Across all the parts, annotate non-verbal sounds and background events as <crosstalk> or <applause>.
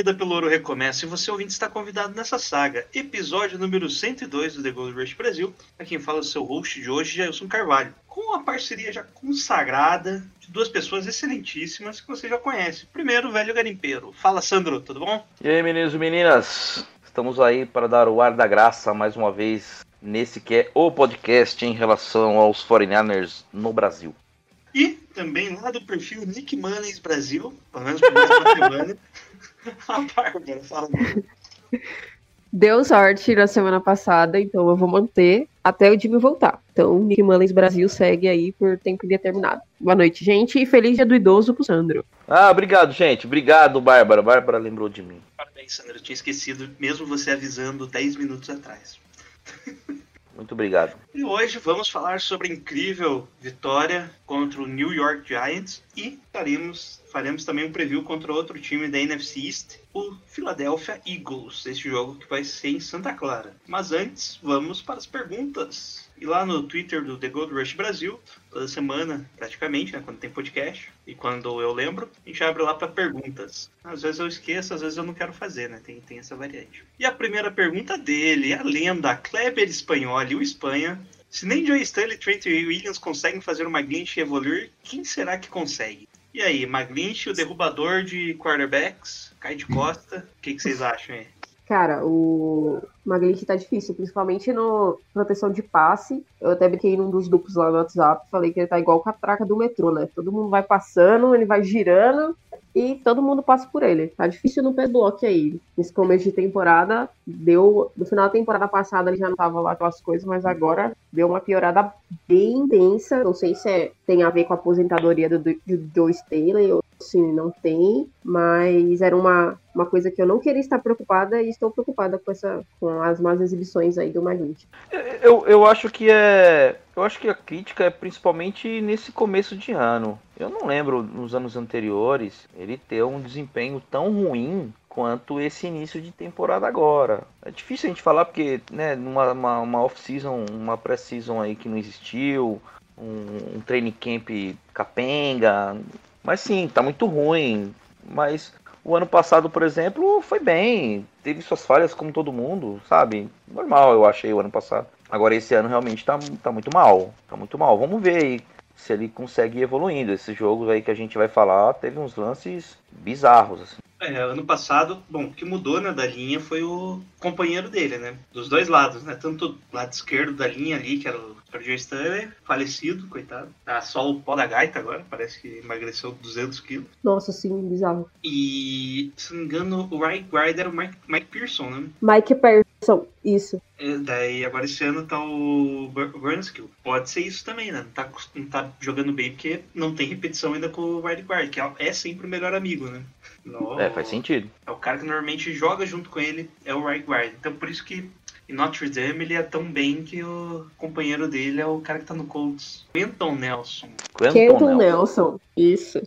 Corrida pelo ouro recomeça e você ouvinte está convidado nessa saga, episódio número 102 do The Gold Rush Brasil. A quem fala o seu host de hoje, Jailson Carvalho, com uma parceria já consagrada de duas pessoas excelentíssimas que você já conhece. Primeiro, o velho garimpeiro. Fala, Sandro, tudo bom? E aí, meninos e meninas? Estamos aí para dar o ar da graça mais uma vez nesse que é o podcast em relação aos 49ers no Brasil. E também lá do perfil Nick Manes Brasil, pelo menos por uma semana, a <laughs> Bárbara. Fala, Bárbara. Deu sorte na semana passada, então eu vou manter até o Jimmy voltar. Então, Nick Mullins Brasil segue aí por tempo indeterminado. Boa noite, gente, e feliz dia do idoso pro Sandro. Ah, obrigado, gente. Obrigado, Bárbara. Bárbara lembrou de mim. Parabéns, Sandro. Eu tinha esquecido, mesmo você avisando 10 minutos atrás. <laughs> Muito obrigado. E hoje vamos falar sobre a incrível vitória contra o New York Giants e faremos, faremos também um preview contra outro time da NFC East, o Philadelphia Eagles, este jogo que vai ser em Santa Clara. Mas antes, vamos para as perguntas. E lá no Twitter do The Gold Rush Brasil, toda semana, praticamente, né, quando tem podcast, e quando eu lembro, a gente abre lá para perguntas. Às vezes eu esqueço, às vezes eu não quero fazer, né? Tem, tem essa variante. E a primeira pergunta dele, a lenda Kleber Espanholi, o Espanha. Se nem Joe Stanley, Trent Williams conseguem fazer o McGlinch evoluir, quem será que consegue? E aí, McGlinch, o derrubador de quarterbacks, cai de <laughs> costa, o que, que vocês acham aí? Cara, o Maglite tá difícil, principalmente no proteção de passe. Eu até brinquei num dos grupos lá no WhatsApp, falei que ele tá igual com a traca do metrô, né? Todo mundo vai passando, ele vai girando e todo mundo passa por ele. Tá difícil no pé block aí. Nesse começo de temporada, deu. No final da temporada passada ele já não tava lá aquelas coisas, mas agora deu uma piorada bem intensa. Não sei se é- tem a ver com a aposentadoria do, do Joe Staley ou se não tem, mas era uma, uma coisa que eu não queria estar preocupada e estou preocupada com essa com as más exibições aí do Maglite. Eu, eu acho que é. Eu acho que a crítica é principalmente nesse começo de ano. Eu não lembro nos anos anteriores ele ter um desempenho tão ruim quanto esse início de temporada agora. É difícil a gente falar porque, né, numa uma, uma off-season, uma pré-season aí que não existiu, um, um training camp capenga. Mas sim, tá muito ruim. Mas o ano passado, por exemplo, foi bem. Teve suas falhas como todo mundo, sabe? Normal, eu achei o ano passado. Agora esse ano realmente tá, tá muito mal. Tá muito mal. Vamos ver aí se ele consegue ir evoluindo. Esses jogos aí que a gente vai falar teve uns lances bizarros, assim. É, ano passado, bom, o que mudou né, da linha foi o companheiro dele, né? Dos dois lados, né? Tanto do lado esquerdo da linha ali, que era o Joe Stanley, falecido, coitado. Tá só o pó da gaita agora, parece que emagreceu 200 quilos. Nossa, sim, bizarro. E, se não me engano, o right guard era o Mike, Mike Pearson, né? Mike Person, isso. É, Daí agora esse ano tá o Bur- Burnskill. Pode ser isso também, né? Não tá, não tá jogando bem porque não tem repetição ainda com o guard, que é- é sempre o melhor amigo, né? No- É, faz sentido. É o cara que normalmente joga junto com ele, é o guard. Então por isso que em Notre Dame ele é tão bem que o companheiro dele é o cara que tá no Colts. Quentin Nelson. Quentin Kenton Nelson. Nelson, isso.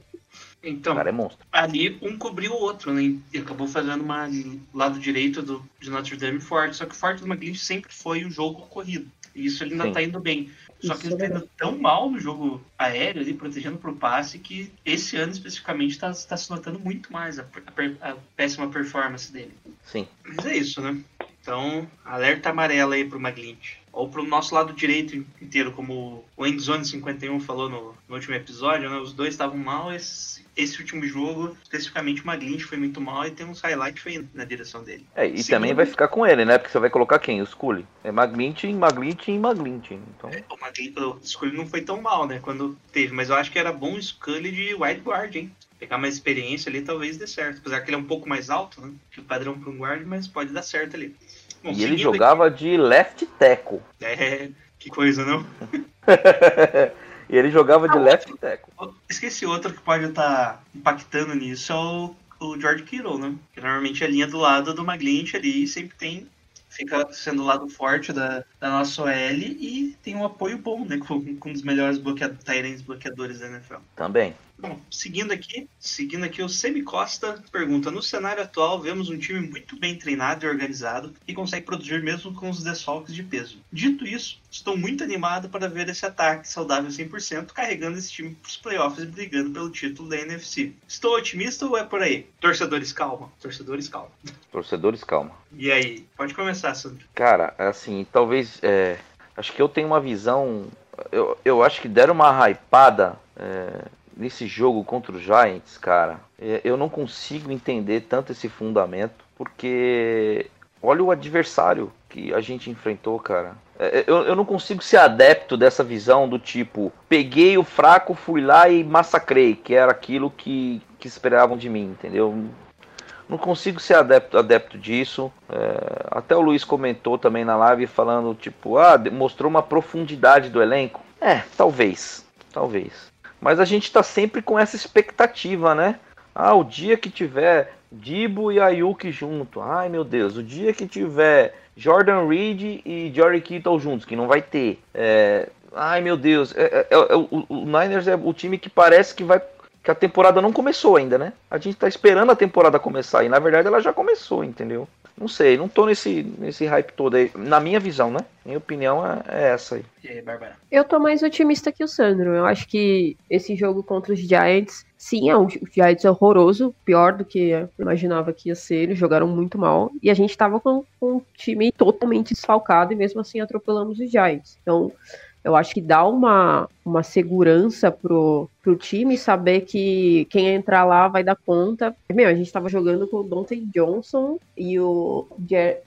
Então, O cara é monstro. ali um cobriu o outro, né? E acabou fazendo uma lado direito do, de Notre Dame forte. Só que o forte do McGlinch sempre foi o jogo corrido. E isso ele ainda Sim. tá indo bem. Só Isso que ele é tá indo tão mal no jogo aéreo ali, protegendo pro passe, que esse ano especificamente tá, tá se notando muito mais a, a a péssima performance dele. Sim. Mas é isso, né? Então, alerta amarela aí pro Maglint. Ou pro nosso lado direito inteiro, como o Endzone 51 falou no, no último episódio, né? Os dois estavam mal. Esse, esse último jogo, especificamente o Maglint foi muito mal e tem uns highlights foi na direção dele. É, e Segundo- também vai ficar com ele, né? Porque você vai colocar quem? O Scully. É Maglint, Maglint e Maglint. Então, O, Maglint, o Scully não foi tão mal, né? Quando teve, mas eu acho que era bom o Scully de wide guard, hein? Pegar mais experiência ali, talvez dê certo. Apesar que ele é um pouco mais alto, né? Que o padrão para um guard, mas pode dar certo ali. Bom, e ele jogava de left tackle. É, que coisa, não? <laughs> e ele jogava de left tackle. Esqueci outro que pode estar impactando nisso, é o o George Kittle, né? Que normalmente é a linha do lado do McGlinch ali e sempre tem fica sendo o lado forte da, da nossa OL e tem um apoio bom, né? <laughs> Com, com um dos melhores bloqueadores, bloqueadores da NFL. Também. Bom, seguindo aqui, seguindo aqui, o Semi Costa pergunta: No cenário atual, vemos um time muito bem treinado e organizado que consegue produzir mesmo com os desfalques de peso. Dito isso, estou muito animado para ver esse ataque saudável 100% carregando esse time para os playoffs e brigando pelo título da NFC. Estou otimista ou é por aí? Torcedores, calma. Torcedores, calma. Torcedores, calma. E aí? Pode começar, Sandro. Cara, assim, talvez. É, acho que eu tenho uma visão. Eu, eu acho que deram uma hypada. É, nesse jogo contra os Giants, cara, é, eu não consigo entender tanto esse fundamento, porque olha o adversário que a gente enfrentou, cara. É, eu, eu não consigo ser adepto dessa visão do tipo, peguei o fraco, fui lá e massacrei, que era aquilo que, que esperavam de mim, entendeu? Não consigo ser adepto, adepto disso. É, até o Luiz comentou também na live falando, tipo, ah, mostrou uma profundidade do elenco. É, talvez, talvez. Mas a gente está sempre com essa expectativa, né? Ah, o dia que tiver Dibo e Ayuki junto. Ai, meu Deus. O dia que tiver Jordan Reed e Jory Kittle juntos, que não vai ter. É... Ai, meu Deus. É, é, é, o, o Niners é o time que parece que vai que a temporada não começou ainda, né? A gente tá esperando a temporada começar e na verdade ela já começou, entendeu? Não sei, não tô nesse, nesse hype todo aí. Na minha visão, né? Minha opinião é, é essa aí. E aí, Bárbara? Eu tô mais otimista que o Sandro. Eu acho que esse jogo contra os Giants, sim, é um, o Giants é horroroso, pior do que eu imaginava que ia ser. Eles jogaram muito mal. E a gente tava com, com um time totalmente desfalcado e mesmo assim atropelamos os Giants. Então, eu acho que dá uma, uma segurança pro, pro time saber que quem entrar lá vai dar conta. Meu, a gente tava jogando com o Dante Johnson e o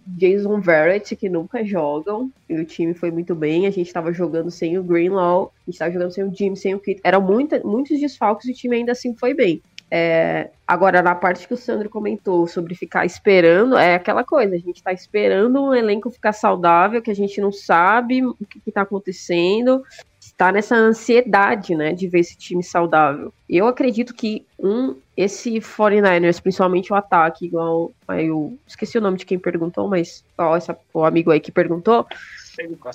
Jason Verrett, que nunca jogam, e o time foi muito bem. A gente tava jogando sem o Greenlaw, a gente tava jogando sem o Jim, sem o Kit. Eram muita, muitos desfalques e o time ainda assim foi bem. É, agora, na parte que o Sandro comentou sobre ficar esperando, é aquela coisa, a gente tá esperando um elenco ficar saudável, que a gente não sabe o que, que tá acontecendo, está nessa ansiedade, né, de ver esse time saudável. Eu acredito que um esse 49ers, principalmente o ataque, igual aí eu esqueci o nome de quem perguntou, mas ó, essa, o amigo aí que perguntou,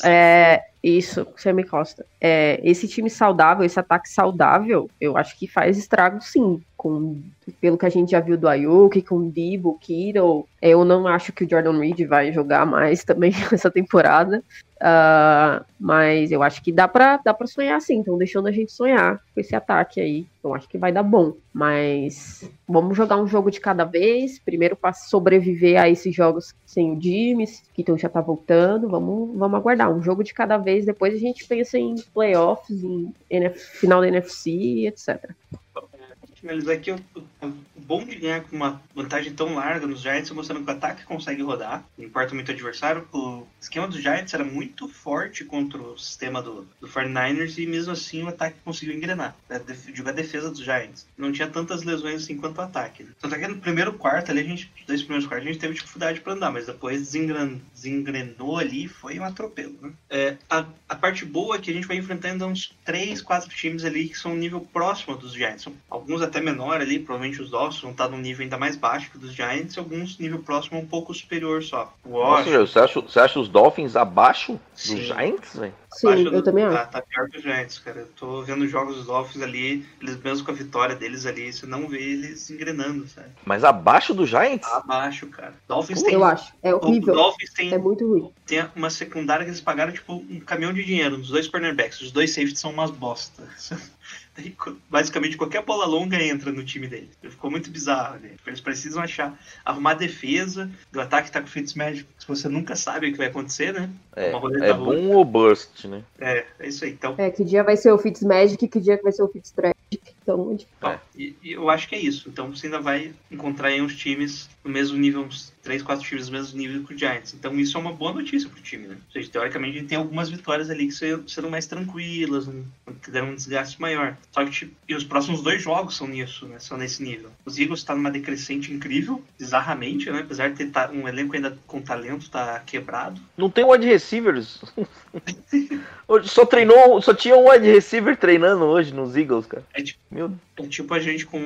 é, isso, Sammy Costa. É, esse time saudável, esse ataque saudável, eu acho que faz estrago sim. Com, pelo que a gente já viu do Ayuk, com o Debo, Kittle. Eu não acho que o Jordan Reed vai jogar mais também <laughs> essa temporada. Uh, mas eu acho que dá pra, dá pra sonhar sim. Então deixando a gente sonhar com esse ataque aí. Eu acho que vai dar bom. Mas vamos jogar um jogo de cada vez. Primeiro para sobreviver a esses jogos sem o James, que então já tá voltando. Vamos, vamos aguardar. Um jogo de cada vez. Depois a gente pensa em playoffs, em NF, final da NFC, etc finalizar aqui, o, bom de ganhar com uma vantagem tão larga nos Giants, mostrando que o ataque consegue rodar, não importa muito o adversário. O esquema dos Giants era muito forte contra o sistema do, do 49ers e mesmo assim o ataque conseguiu engrenar, né, jogar a defesa dos Giants. Não tinha tantas lesões assim quanto o ataque. Né? Tanto é que no primeiro quarto ali, a gente, dois primeiros quartos, a gente teve dificuldade para andar, mas depois desengren, desengrenou ali foi um atropelo. Né? É, a, a parte boa é que a gente vai enfrentando uns três, quatro times ali que são um nível próximo dos Giants. Alguns até menor ali, provavelmente os Dolphins vão estar num nível ainda mais baixo que dos Giants, e alguns nível próximo um pouco superior só. O Nossa, você, acha, você acha os Dolphins abaixo Sim. dos Giants, velho? Sim, eu do, também acho. Tá, tá, pior que os Giants, cara. Eu tô vendo jogos dos Dolphins ali, eles mesmo com a vitória deles ali, você não vê eles engrenando, sabe? Mas abaixo do Giants? Abaixo, cara. Dolphins tem. Eu acho. É horrível. O Dolphins tem, é muito ruim. Tem uma secundária que eles pagaram, tipo, um caminhão de dinheiro nos dois cornerbacks. Os dois safeties são umas basicamente qualquer bola longa entra no time dele. Ficou muito bizarro. Né? Eles precisam achar, arrumar defesa do ataque tá com feitos médicos. Você nunca sabe o que vai acontecer, né? É, é bom ou burst, né? É, é isso aí. Então, é, que dia vai ser o Fitzmagic e que dia vai ser o Fitztragic. Então, é. e, e, eu acho que é isso. Então você ainda vai encontrar aí uns times no mesmo nível, uns 3, 4 times no mesmo nível que o Giants. Então isso é uma boa notícia pro time, né? Ou seja, teoricamente gente tem algumas vitórias ali que serão mais tranquilas, que deram um desgaste maior. Só que tipo, e os próximos dois jogos são nisso, né? São nesse nível. Os Eagles tá numa decrescente incrível, bizarramente, né? Apesar de ter um elenco ainda com talento, tá quebrado. Não tem wide receivers. <laughs> só treinou, só tinha um wide receiver treinando hoje nos Eagles, cara. É tipo, Meu... É tipo a gente com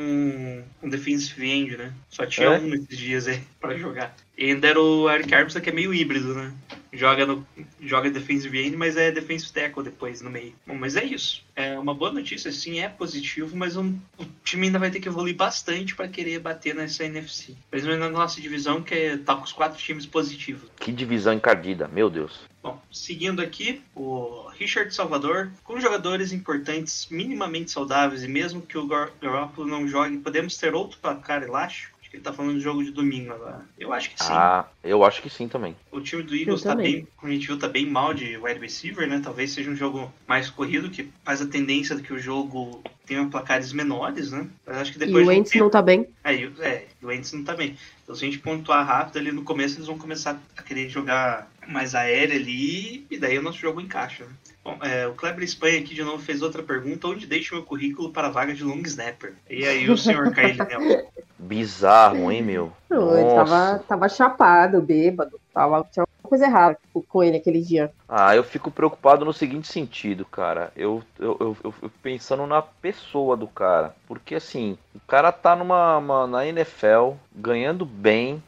um defensive end, né? Só tinha É? um nesses dias aí <laughs> pra jogar. E ainda era o Eric Armstead que é meio híbrido, né? Joga, no, joga defensive end, mas é defensive tackle depois no meio. Bom, mas é isso. É uma boa notícia, sim, é positivo, mas um- o time ainda vai ter que evoluir bastante pra querer bater nessa NFC. Principalmente na nossa divisão, que é, tá com os quatro times positivos. Que divisão encardida, meu Deus. Bom, seguindo aqui, o Richard Salvador, com jogadores importantes minimamente saudáveis e mesmo que o Gar- Garoppolo não jogue, podemos ter outro placar elástico? Ele tá falando do jogo de domingo agora. Eu acho que sim. Ah, eu acho que sim também. O time do Eagles Eu tá também. bem, como a gente viu, tá bem mal de wide receiver, né? Talvez seja um jogo mais corrido, que faz a tendência de que o jogo tenha placares menores, né? Mas acho que E depois o de um Wentz tempo- não tá bem. é, e o- é, e o Wentz não tá bem. Então se a gente pontuar rápido ali no começo, eles vão começar a querer jogar mais aéreo ali, e daí o nosso jogo encaixa. Né? Bom, é, o Kleber Espanha aqui de novo fez outra pergunta, onde deixo meu currículo para a vaga de long snapper? E aí o senhor <laughs> Nelson? Bizarro, hein, meu? Não, ele tava, tava chapado, bêbado. Tava, tinha alguma coisa errada com ele aquele dia. Ah, eu fico preocupado no seguinte sentido, cara. Eu, eu, eu, eu fico pensando na pessoa do cara. Porque assim, o cara tá numa uma- na NFL, ganhando bem,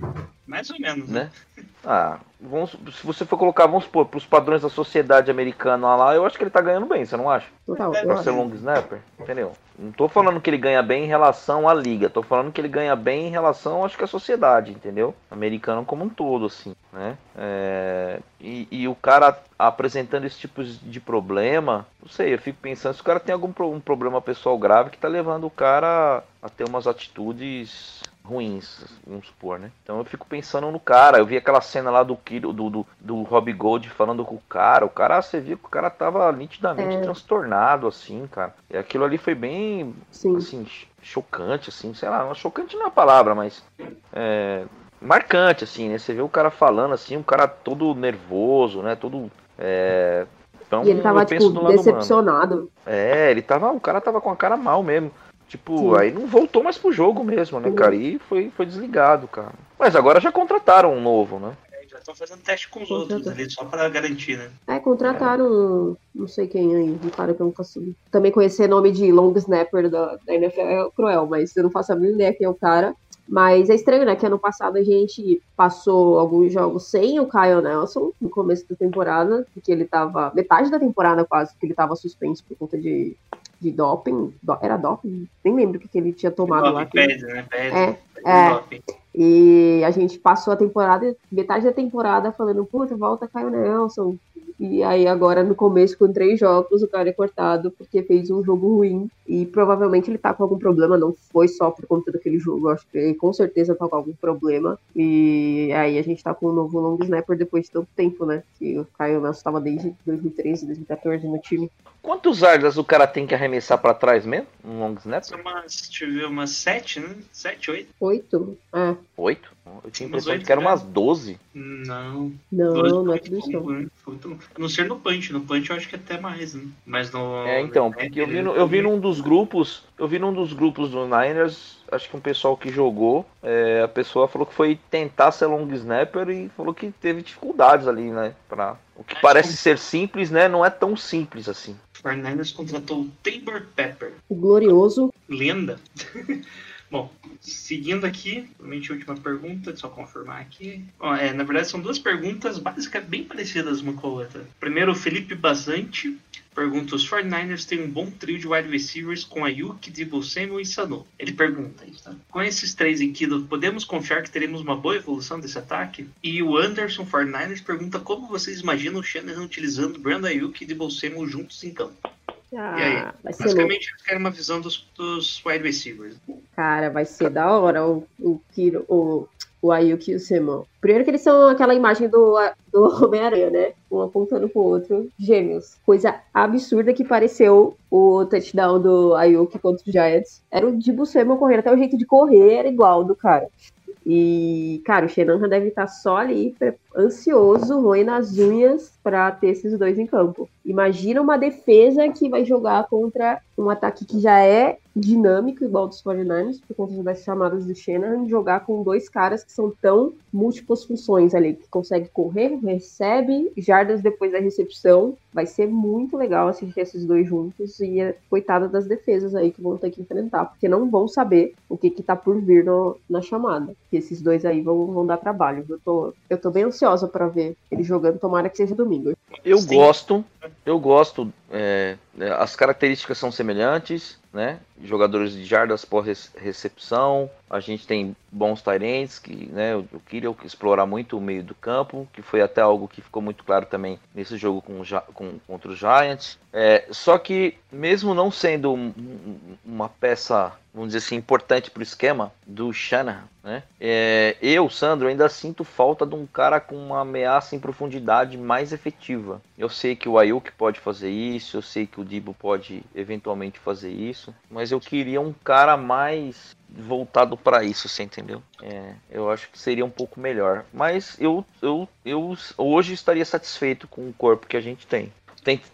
Mais ou menos, né? Ah, vamos, se você for colocar, vamos supor, pros padrões da sociedade americana lá, eu acho que ele tá ganhando bem, você não acha? Total, Pra acho. ser long snapper, entendeu? Não tô falando que ele ganha bem em relação à liga, tô falando que ele ganha bem em relação, acho que à sociedade, entendeu? Americano como um todo, assim, né? É, e, e o cara apresentando esse tipo de problema, não sei, eu fico pensando se o cara tem algum pro- um problema pessoal grave que tá levando o cara a ter umas atitudes ruins, vamos supor, né? Então eu fico pensando no cara. Eu vi aquela cena lá do Kiro- do, do, do Rob Gold falando com o cara. O cara, você viu que o cara tava nitidamente É. transtornado, assim, cara. E aquilo ali foi bem, Sim. assim, ch- chocante, assim, sei lá, chocante não é a palavra, mas é, marcante, assim, né? Você vê o cara falando assim, um cara todo nervoso, né? Todo. É, então, E ele tava, tipo, decepcionado. É, ele tava. O cara tava com a cara mal mesmo. Tipo, Sim. aí não voltou mais pro jogo mesmo, né, cara? E foi, foi desligado, cara. Mas agora já contrataram um novo, né? É, Já estão fazendo teste com os outros ali, só para garantir, né? É, contrataram, não sei quem aí, um cara que eu nunca soube. Também conhecer nome de long snapper da, da NFL é cruel, mas eu não faço a mínima ideia quem é o cara. Mas é estranho, né? Que ano passado a gente passou alguns jogos sem o Kyle Nelson no começo da temporada, porque ele tava. Metade da temporada quase, que ele tava suspenso por conta de, de doping. Do- era doping? Nem lembro o que, que ele tinha tomado lá. Doping que- pede, né? Pede. É, é. E a gente passou a temporada, metade da temporada, falando, puta, volta Caio Nelson. E aí agora no começo, com três jogos, o cara é cortado porque fez um jogo ruim. E provavelmente ele tá com algum problema, não foi só por conta daquele jogo. Acho que ele com certeza tá com algum problema. E aí a gente tá com um novo long snapper depois de tanto tempo, né? Que o Caio Nelson tava desde 2013, 2014 no time. Quantos yardas o cara tem que arremessar pra trás mesmo? Um long snap? Umas, deixa eu ver, umas sete, né? Sete, oito? Oito? É. Oito? Eu tinha a impressão de que eram umas 12. Não. Não, Dois não é tudo isso né? Muito- A não ser no punch. No punch eu acho que até mais, né? Mas no. É, então, porque eu vi, no- eu vi num dos grupos, eu vi num dos grupos do Niners, acho que um pessoal que jogou, é, a pessoa falou que foi tentar ser long snapper e falou que teve dificuldades ali, né? Pra, o que Acho parece que- ser simples, né? Não é tão simples assim. O Fernandes contratou o Tabor Pepper. O glorioso. Lenda. <laughs> Bom, seguindo aqui, provavelmente a última pergunta, só confirmar aqui. Ó, é, na verdade, são duas perguntas básicas bem parecidas uma com a outra. Primeiro, o Felipe Basante pergunta: os 49ers têm um bom trio de wide receivers com Ayuk, Debo Samuel e Sanu. Ele pergunta tá? Com esses três em Kittle, podemos confiar que teremos uma boa evolução desse ataque? E o Anderson 49ers pergunta como vocês imaginam o Shanahan utilizando Brandon Ayuk e Debo Samuel juntos em campo? Ah, E aí? vai ser louco. Basicamente, eles querem uma visão dos, dos wide receivers. Cara, vai ser da hora o, o Kiro, o, o Ayuki e o Simon. Primeiro que eles são aquela imagem do, do <laughs> Homem-Aranha, né? Um apontando pro outro, gêmeos. Coisa absurda que pareceu o touchdown do Ayuki contra os Giants. Era o Dibu Simon correndo, até o jeito de correr era igual do cara. E, cara, o Shanahan deve estar só ali ansioso, roendo as unhas para ter esses dois em campo. Imagina uma defesa que vai jogar contra um ataque que já é dinâmico, igual dos 49ers, por conta das chamadas do Shanahan, jogar com dois caras que são tão múltiplas funções ali, que consegue correr, recebe, jardas depois da recepção. Vai ser muito legal assistir esses dois juntos e a coitada das defesas aí que vão ter que enfrentar, porque não vão saber o que que tá por vir no, na chamada. Que esses dois aí vão, vão dar trabalho. Eu tô, eu tô bem ansiosa para ver ele jogando, tomara que seja domingo. Eu Sim. gosto, eu gosto. é, é, as características são semelhantes, né? Jogadores de jardas por recepção. A gente tem bons Tyrants, que, né? O o Kirill que explorar muito o meio do campo, que foi até algo que ficou muito claro também nesse jogo com, o com- contra os Giants. É, só que, mesmo não sendo um- um- uma peça, vamos dizer assim, importante para o esquema do Shanahan, né? É, eu, Sandro, ainda sinto falta de um cara com uma ameaça em profundidade mais efetiva. Eu sei que o Ayuk pode fazer isso, eu sei que o Dibo pode eventualmente fazer isso, mas eu queria um cara mais voltado para isso, você entendeu? É, eu acho que seria um pouco melhor. Mas eu, eu, eu hoje estaria satisfeito com o corpo que a gente tem.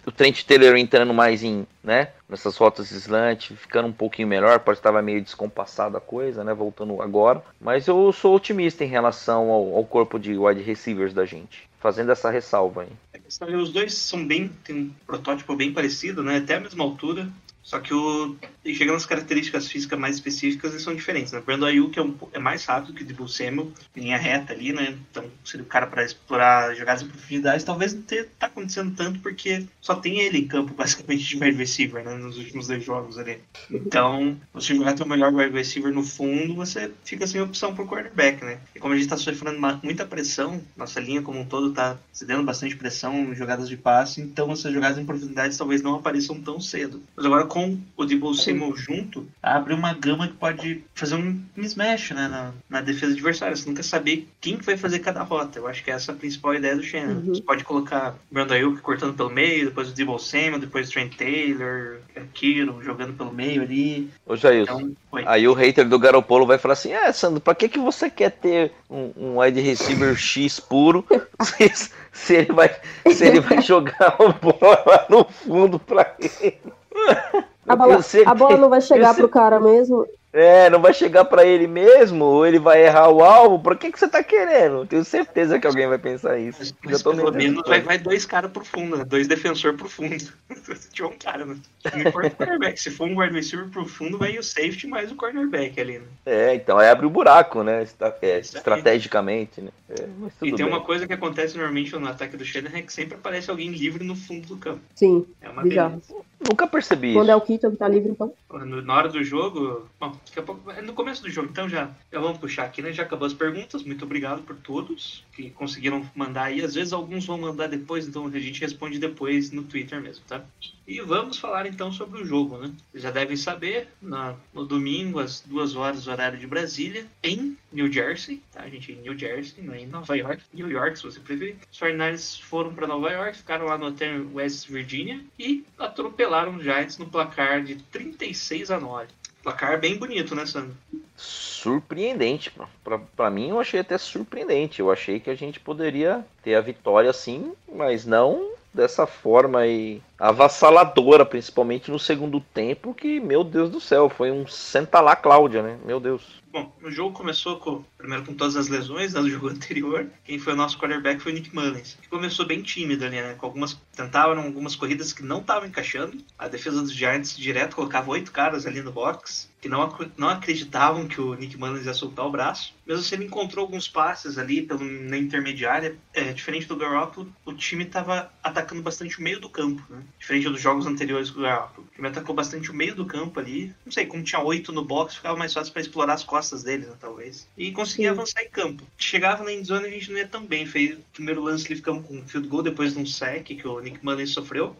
O Trent Taylor entrando mais em, né, nessas rotas slant, ficando um pouquinho melhor, pode estar meio descompassada a coisa, né, voltando agora. Mas eu sou otimista em relação ao, ao corpo de wide receivers da gente, fazendo essa ressalva aí. É, Os dois são bem. tem um protótipo bem parecido, né? Até a mesma altura. Só que o. Chegando nas características físicas mais específicas, eles são diferentes, né? O Brandon Ayuk é, um, é mais rápido que o Debo Samuel, linha reta ali, né? Então seria o cara para explorar jogadas em profundidade. Talvez não tenha, tá acontecendo tanto porque só tem ele em campo, <laughs> basicamente, de wide receiver, né? Nos últimos dois jogos ali. Então, você jogar teu melhor wide receiver no fundo, você fica sem opção pro quarterback, né? E como a gente tá sofrendo uma- muita pressão, nossa linha como um todo tá cedendo bastante pressão em jogadas de passe, então essas jogadas em profundidade talvez não apareçam tão cedo. Mas agora com o Debo Samuel junto, abre uma gama que pode fazer um mismatch, né? Na, na defesa adversária. Você nunca saber quem que vai fazer cada rota. Eu acho que essa é a principal ideia do Shannon. Uhum. Você pode colocar o Brandon Ayuk cortando pelo meio, depois o Debo Samuel, depois o Trent Taylor, Kiro jogando pelo meio ali. Ô Jailson, Então. Aí o hater do Garopolo vai falar assim: É, Sandro, pra que, que você quer ter um, um wide receiver X puro <laughs> se, se ele, vai, se ele vai jogar a bola lá no fundo pra ele? A bola, a bola não vai chegar eu pro cara mesmo. É, não vai chegar pra ele mesmo, ou ele vai errar o alvo. Pra que, que você tá querendo? Tenho certeza que alguém vai pensar isso. Mas, mas tô pelo menos vai, vai dois caras pro fundo, né? Dois defensor pro fundo. Se <laughs> tiver um cara, né? Não importa o quarterback. Se for um wide receiver pro fundo, vai o safety mais o cornerback ali, né? É, então aí abre o buraco, né? estra- é, estrategicamente, né? É, mas E tem bem. uma coisa que acontece normalmente no ataque do Shanahan é que sempre aparece alguém livre no fundo do campo. Sim, É uma. Nunca percebi Quando isso. é o Keaton que tá livre, então. Na hora do jogo, bom, daqui a pouco, é no começo do jogo, então já, já vamos puxar aqui, né? Já acabou as perguntas. Muito obrigado por todos que conseguiram mandar aí. Às vezes alguns vão mandar depois, então a gente responde depois no Twitter mesmo, tá? E vamos falar então sobre o jogo, né? Vocês já devem saber, na- no domingo, às duas horas, horário de Brasília, em New Jersey, tá, gente? Em New Jersey, não é em Nova York. New York, se você preferir. Os 49ers foram para Nova York, ficaram lá no hotel West Virginia e atropelaram os Giants no placar de 36 a 9. Placar bem bonito, né, Sandro? surpreendente. Pra, pra mim, eu achei até surpreendente. Eu achei que a gente poderia ter a vitória sim, mas não dessa forma aí avassaladora, principalmente no segundo tempo, que, meu Deus do céu, foi um senta lá Cláudia, né? Meu Deus. Bom, o jogo começou com, primeiro com todas as lesões né, do jogo <laughs> anterior. Quem foi o nosso quarterback foi o Nick Mullins, que começou bem tímido ali, né? Com algumas, tentavam algumas corridas que não estavam encaixando. A defesa dos Giants direto colocava oito caras ali no box, que não, ac- não acreditavam que o Nick Mullins ia soltar o braço. Mesmo assim, ele encontrou alguns passes ali pelo, na intermediária. É, diferente do Garoppolo, o time estava atacando bastante o meio do campo, né? Diferente dos jogos anteriores do Garoppolo. O time atacou bastante o meio do campo ali. Não sei, como tinha oito no box, ficava mais fácil para explorar as costas deles, né, talvez. E conseguia Sim. avançar em campo. Chegava na endzone a gente não ia tão bem. Fez o primeiro lance ali, ficamos com um field goal depois de um sec que o Nick Mullins sofreu.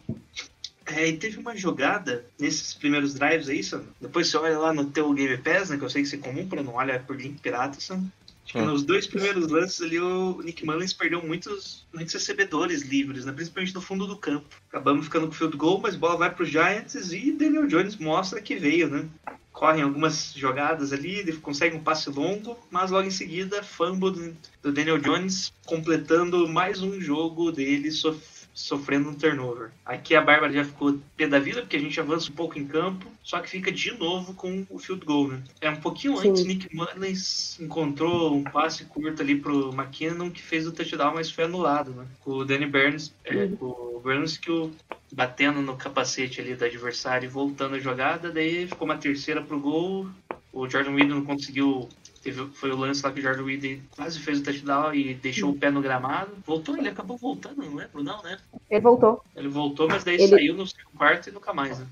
É, e teve uma jogada nesses primeiros drives aí, Sam. Depois você olha lá no teu Game Pass, né? Que eu sei que você é comum pra não olhar por link pirata, Sam. Acho que Hum. nos dois primeiros lances ali o Nick Mullins perdeu muitos, muitos recebedores livres, né? Principalmente no fundo do campo. Acabamos ficando com o field goal, mas a bola vai pro Giants e Daniel Jones mostra que veio, né? correm algumas jogadas ali, ele consegue um passe longo, mas logo em seguida, fumble do, do Daniel Jones, completando mais um jogo dele sof- sofrendo um turnover. Aqui a Bárbara já ficou pé da vida, porque a gente avança um pouco em campo, só que fica de novo com o field goal, né? É um pouquinho Sim. antes, Nick Mullins encontrou um passe curto ali pro McKinnon, que fez o touchdown, mas foi anulado, né? Com o Danny Burns, é, Uhum. com o Burns que o batendo no capacete ali do adversário e voltando a jogada, daí ficou uma terceira pro gol. O Jordan Reed não conseguiu. Teve, foi o lance lá que o Jordan Reed quase fez o touchdown e deixou o pé no gramado. Voltou, ele acabou voltando, não lembro, não, né? Ele voltou. Ele voltou, mas daí Ele- saiu no quarto e nunca mais, né?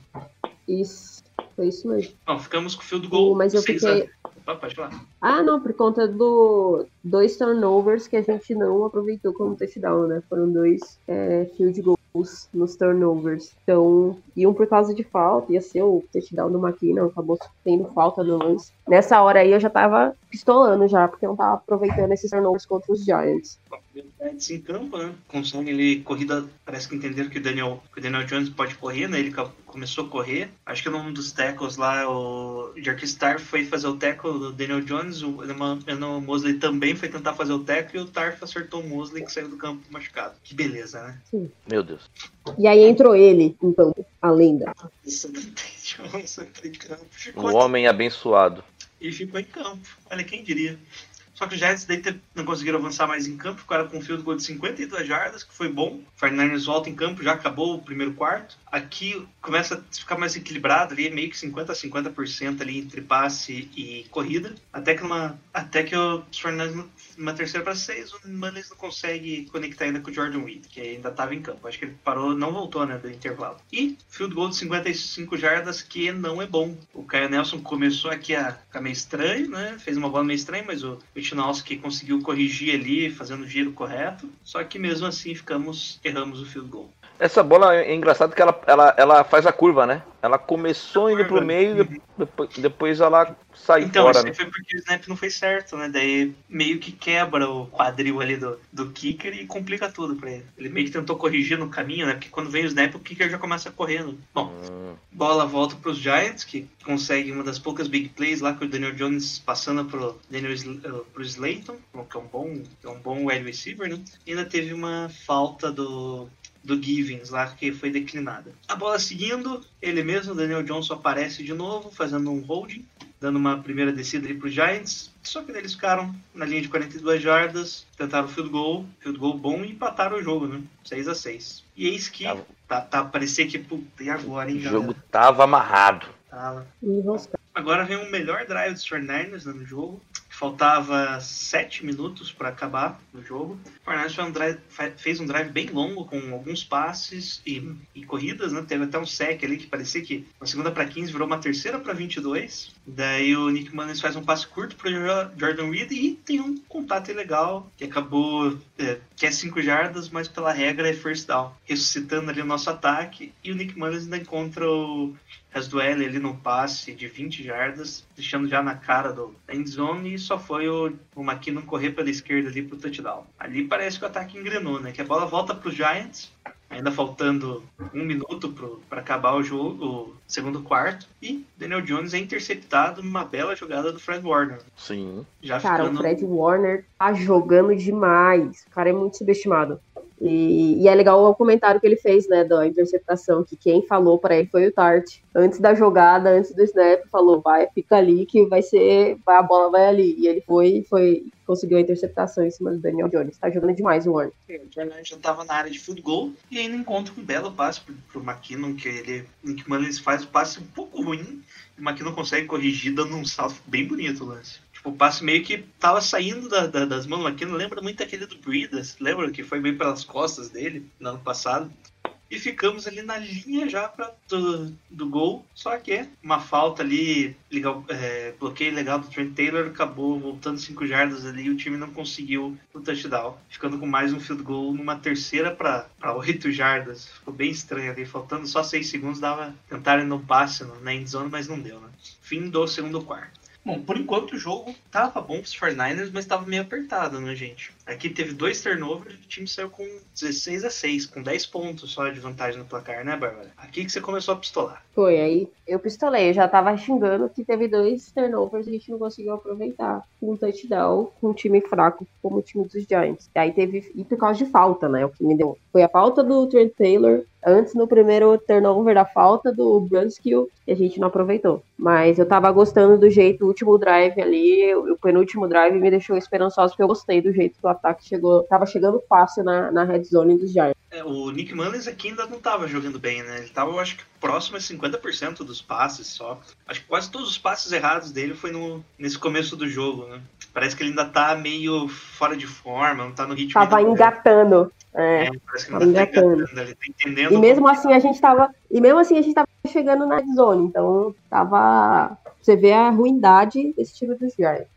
Isso. Foi isso mesmo. Bom, ficamos com o field goal. Mas eu fiquei. a- Opa, pode falar. Ah, não, por conta do dois turnovers que a gente não aproveitou como touchdown, né? Foram dois é, field goals nos turnovers. Então, e um por causa de falta, ia ser o touchdown do McKinnon, acabou tendo falta no lance. Nessa hora aí eu já tava pistolando já, porque eu não tava aproveitando esses turnovers contra os Giants. Giants em campo, né? Consegue ele corrida. Parece que entenderam que o Daniel, que o Daniel Jones pode correr, né? Ele começou a correr. Acho que num dos tackles lá, o Jerky Star foi fazer o tackle do Daniel Jones. O Eno Mosley também foi tentar fazer o tackle e o Tarf acertou o Mosley que saiu do campo machucado. Que beleza, né? Meu Deus. E aí entrou ele, então, a lenda. Um Ficou homem abençoado. e ficou em campo. Olha, quem diria. Só que os Giants daí não conseguiram avançar mais em campo, ficaram com um field goal de 52 jardas, que foi bom. O 49ers volta em campo, já acabou o primeiro quarto. Aqui começa a ficar mais equilibrado ali, meio que 50 a 50% ali entre passe e corrida. Até que numa, até que os 49ers numa terceira para seis, o Mullins não consegue conectar ainda com o Jordan Reed, que ainda estava em campo. Acho que ele parou, não voltou, né, do intervalo. E field goal de 55 jardas, que não é bom. O Caio Nelson começou aqui a ficar meio estranho, né? Fez uma bola meio estranha, mas o Wichnowski conseguiu corrigir ali, fazendo o giro correto. Só que mesmo assim ficamos, erramos o field goal. Essa bola é engraçado que ela, ela, ela faz a curva, né? Ela começou indo pro meio e depois, depois ela sai Então, fora, isso né? foi porque o snap não foi certo, né? Daí meio que quebra o quadril ali do, do kicker e complica tudo pra ele. Ele meio que tentou corrigir no caminho, né? Porque quando vem o snap, o kicker já começa correndo. Bom, Hum, bola volta pros Giants, que conseguem uma das poucas big plays lá com o Daniel Jones passando pro, Daniel, eh, pro Slayton, que é um bom, é um bom wide receiver, né? E ainda teve uma falta do, do Givens lá, que foi declinada. A bola seguindo, ele mesmo, Daniel Johnson, aparece de novo, fazendo um holding, dando uma primeira descida ali pro Giants. Só que eles ficaram na linha de 42 jardas, tentaram o field goal, field goal bom e empataram o jogo, né? 6 a 6 E eis que Tava- tá, tá parecia que, puta, e agora, hein, o galera? jogo tava amarrado. Tava. E. Agora vem o melhor drive dos 49ers né, no jogo. Faltava 7 minutos para acabar o jogo. O 49ers foi um fez um drive bem longo, com alguns passes e, e corridas. Né? Teve até um sec ali que parecia que na segunda para 15 virou uma terceira para 22. Daí o Nick Mullins faz um passe curto para Jordan Reed e tem um contato ilegal que acabou, é, que é 5 jardas, mas pela regra é first down. Ressuscitando ali o nosso ataque. E o Nick Mullins ainda encontra o Rasduel ali num passe de 20 jardas, deixando já na cara do da end zone e só foi o, o McKinnon correr pela esquerda ali pro touchdown. Ali parece que o ataque engrenou, né? Que a bola volta pro Giants, ainda faltando um minuto para acabar o jogo, o segundo quarto, e Daniel Jones é interceptado numa bela jogada do Fred Warner. Sim. Já Cara, o ficando Fred Warner tá jogando demais. O cara é muito subestimado. E, e é legal o comentário que ele fez, né, da interceptação, que quem falou para ele foi o Tart. Antes da jogada, antes do snap, falou, vai, fica ali que vai ser, a bola vai ali. E ele foi, foi, conseguiu a interceptação em cima do Daniel Jones. Tá jogando demais o Warner. O Jordan já estava na área de field goal e ainda encontra um belo passe pro, pro McKinnon, que ele, Nick Mullins faz o passe um pouco ruim e o McKinnon consegue corrigir dando um salto bem bonito o lance. Tipo, o passe meio que tava saindo da- da- das mãos do McKinnon, lembra muito aquele do Breeders, lembra que foi meio pelas costas dele no ano passado. E ficamos ali na linha já pra, do, do gol. Só que uma falta ali, legal, é, bloqueio legal do Trent Taylor, acabou voltando 5 jardas ali o time não conseguiu o touchdown. Ficando com mais um field goal numa terceira para 8 jardas. Ficou bem estranho ali, faltando só 6 segundos, dava tentarem no passe no- na endzone, mas não deu, né? Fim do segundo quarto. Bom, por enquanto o jogo tava bom pros 49ers, mas tava meio apertado, né, gente? Aqui teve dois turnovers e o time saiu com 16 a 6, com 10 pontos só de vantagem no placar, né, Bárbara? Aqui que você começou a pistolar. Foi, aí eu pistolei, eu já tava xingando que teve dois turnovers e a gente não conseguiu aproveitar um touchdown com um time fraco como o time dos Giants. E aí teve, e por causa de falta, né, o que me deu. Foi a falta do Trent Taylor antes no primeiro turnover da falta do Brunskill e a gente não aproveitou. Mas eu tava gostando do jeito, o último drive ali, o penúltimo drive me deixou esperançoso porque eu gostei do jeito que o ataque chegou, tava chegando fácil na, na red zone dos Giants. É, o Nick Mullins aqui ainda não tava jogando bem, né? Ele tava, eu acho que, próximo a 50% dos passes só. Acho que quase todos os passes errados dele foi no, nesse começo do jogo, né? Parece que ele ainda tá meio fora de forma, não tá no ritmo. Tava engatando. É. É, parece que tava ainda tá engatando. engatando, ele tá entendendo. E mesmo assim a gente tava. E mesmo assim a gente tava chegando na zone. Então tava. Você vê a ruindade desse time dos Giants.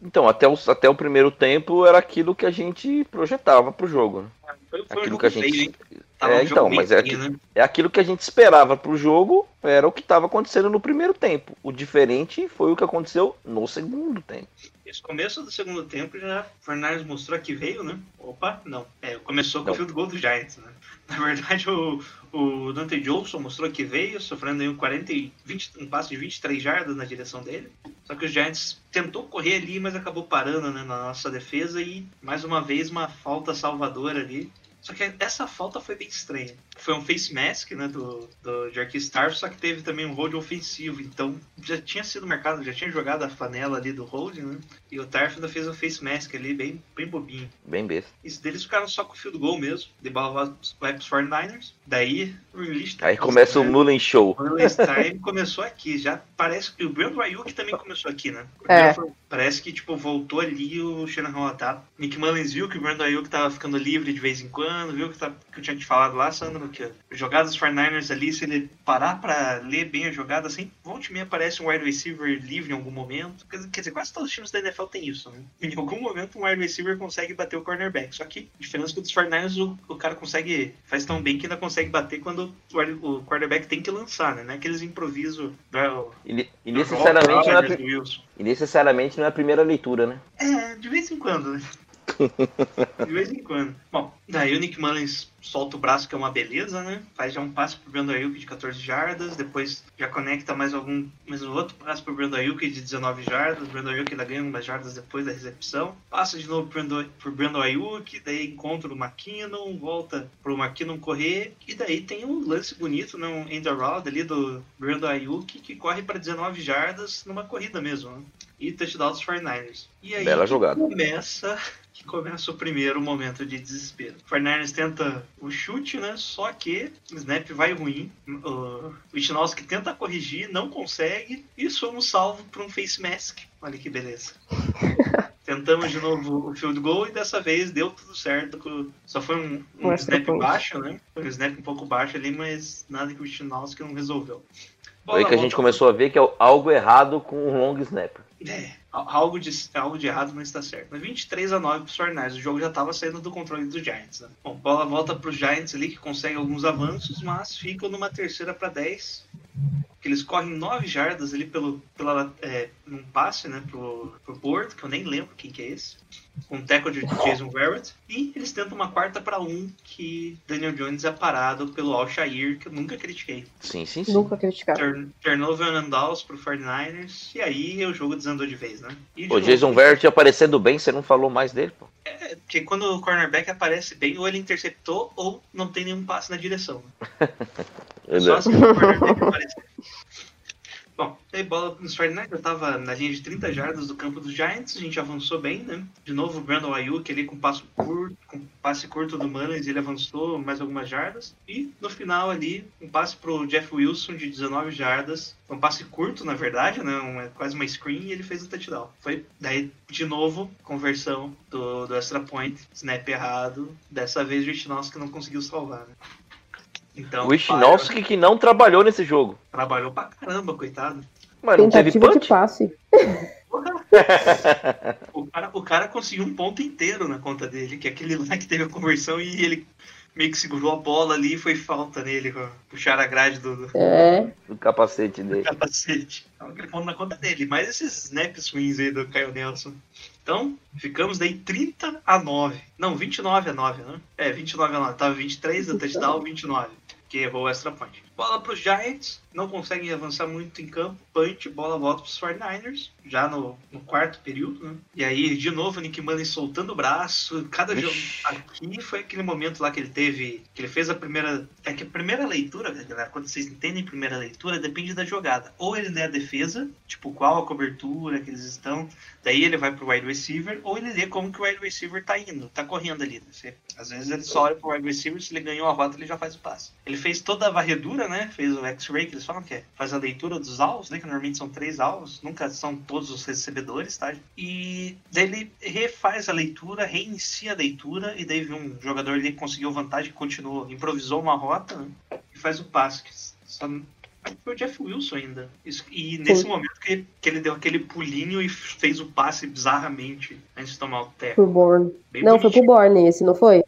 Então, até o, até o primeiro tempo era aquilo que a gente projetava pro jogo. né? Foi, foi Aquilo que a feio, gente. Tava É, um então, mas é feio, né? É aquilo que a gente esperava pro jogo, era o que estava acontecendo no primeiro tempo. O diferente foi o que aconteceu no segundo tempo. Esse começo do segundo tempo já o Fernandes mostrou que veio, né? Opa, não. É, começou com Não. o field goal do Giants, né? <laughs> Na verdade, o, o Dante Johnson mostrou que veio, sofrendo aí um, 40, e 20, um passe de 23 jardas na direção dele. Só que os Giants tentou correr ali, mas acabou parando né, na nossa defesa e, mais uma vez, uma falta salvadora ali. Só que essa falta foi bem estranha. Foi um face mask, né, do, do Tarf, só que teve também um hold ofensivo. Então, já tinha sido marcado, já tinha jogado a flanela ali do hold, né? E o Tarf ainda fez um face mask ali, bem, bem bobinho. Bem besta. Isso deles ficaram só com o field goal mesmo. De bola vai pros 49ers. Daí, o release Aí começa o? Mullen Show. O release time começou aqui. Já parece que o Brandon Ayuk também começou aqui, né? É. Parece que, tipo, voltou ali o Shanahan tá. Nick Mullins viu que o Brandon Ayuk tava ficando livre de vez em quando, viu que, tá, que eu tinha te falado lá, Sandro, que as jogadas dos 49ers ali, se ele parar pra ler bem a jogada, assim, volta e meia aparece um wide receiver livre em algum momento. Quer dizer, quer dizer, quase todos os times da NFL tem isso, né? <laughs> Em algum momento um wide receiver consegue bater o cornerback. Só que, a diferença é que o dos 49ers, o, o cara consegue, faz tão bem que ainda consegue bater quando o, quarterback tem que lançar, né? Não é aqueles improvisos E, ne- e do necessariamente, não é, e necessariamente não é a primeira leitura, né? É, de vez em quando, né? De vez em quando. Bom, daí o Nick Mullins solta o braço, que é uma beleza, né? Faz já um passe pro Brandon Ayuk de 14 jardas, depois já conecta mais algum, mais um outro passe pro Brandon Ayuk de 19 jardas, o Brandon Ayuk ainda ganha umas jardas depois da recepção, passa de novo pro Brandon, pro Brandon Ayuk, daí encontra o McKinnon, volta pro McKinnon correr, e daí tem um lance bonito, né? Um end around ali do Brandon Ayuk, que corre para 19 jardas numa corrida mesmo, né? E touchdown dos 49ers. E aí Bela jogada. começa começa o primeiro momento de desespero. O Fernandes tenta o chute, né? Só que o snap vai ruim. O Lichnowsky tenta corrigir, não consegue. E somos salvos por um face mask. Olha que beleza. <laughs> Tentamos de novo o field goal e dessa vez deu tudo certo. Só foi um, um Um snap baixo, né? Foi um snap um pouco baixo ali, mas nada que o Lichnowsky não resolveu. Foi aí que a gente volta- começou a ver que é algo errado com o long snapper. é, algo de, algo de errado não está certo. Mas 23 a 9 para os 49ers. O jogo já estava saindo do controle dos Giants. Né? Bom, bola volta para os Giants ali, que conseguem alguns avanços, mas ficam numa terceira para 10. Que eles correm 9 jardas ali pelo, pela, é, num passe né, pro, pro board, que eu nem lembro quem que é esse. Com um tackle de Jason Verrett. E eles tentam uma quarta para 1, que Daniel Jones é parado pelo Al-Shair, que eu nunca critiquei. Sim, sim, sim. Nunca criticar. Turn, turnover and downs pro 49ers. E aí o jogo desandou de vez, né? E O novo, Jason Verrett aparecendo bem, você não falou mais dele, pô. É, porque quando o cornerback aparece bem, ou ele interceptou, ou não tem nenhum passe na direção. Né? <laughs> Só assim que o cornerback aparecer. Bom, aí bola nos 49ers, eu tava na linha de 30 jardas do campo dos Giants, a gente avançou bem, né? De novo o Brandon Ayuk ali com passo curto, com passe curto do Mullins, ele avançou mais algumas jardas. E no final ali, um passe pro Jeff Wilson de 19 jardas, um passe curto na verdade, né? Um, quase uma screen e ele fez o touchdown. Foi daí de novo conversão do, do extra point, snap errado. Dessa vez o Ichinowski não conseguiu salvar, né? Então, O Ichinowski que não trabalhou nesse jogo. trabalhou pra caramba, coitado. Mas não teve Tentativa de passe. <laughs> O cara, o cara conseguiu um ponto inteiro na conta dele, que é aquele lá que teve a conversão e ele meio que segurou a bola ali e foi falta nele, puxaram a grade do, do É, Do capacete dele. capacete. Tava gravando na conta dele. Mas esses snaps ruins aí do Caio Nelson. Então, ficamos daí 30 a 9. Não, 29 a 9, né? É, 29 a 9. Tava 23 do touchdown, 29. Que errou o extra point. Bola pros Giants. Não conseguem avançar muito em campo. Punch, bola volta pros 49ers. Já no, no quarto período, né? E aí, de novo, o Nick Mullen soltando o braço. Cada jogo. Aqui foi aquele momento lá que ele teve. Que ele fez a primeira. É que a primeira leitura, galera, quando vocês entendem primeira leitura, depende da jogada. Ou ele lê a defesa, tipo, qual a cobertura que eles estão. Daí ele vai pro wide receiver, ou ele lê como que o wide receiver tá indo, tá correndo ali. Né? Você- às vezes ele só olha pro wide receiver, se ele ganhou a rota, ele já faz o passe. Ele fez toda a varredura, né? Fez o X-ray, que eles falam que é. Faz a leitura dos alvos, né? Que normalmente são três alvos, nunca são todos os recebedores, tá? E daí ele refaz a leitura, reinicia a leitura, e daí um jogador ali que conseguiu vantagem, continuou, improvisou uma rota, né? E faz o passe. que Só foi o Jeff Wilson ainda. Isso- e nesse momento que, que ele deu aquele pulinho e fez o passe bizarramente antes de tomar o teco. pro Borne. Bem Não, foi pro bonitinho. Borne esse, não foi?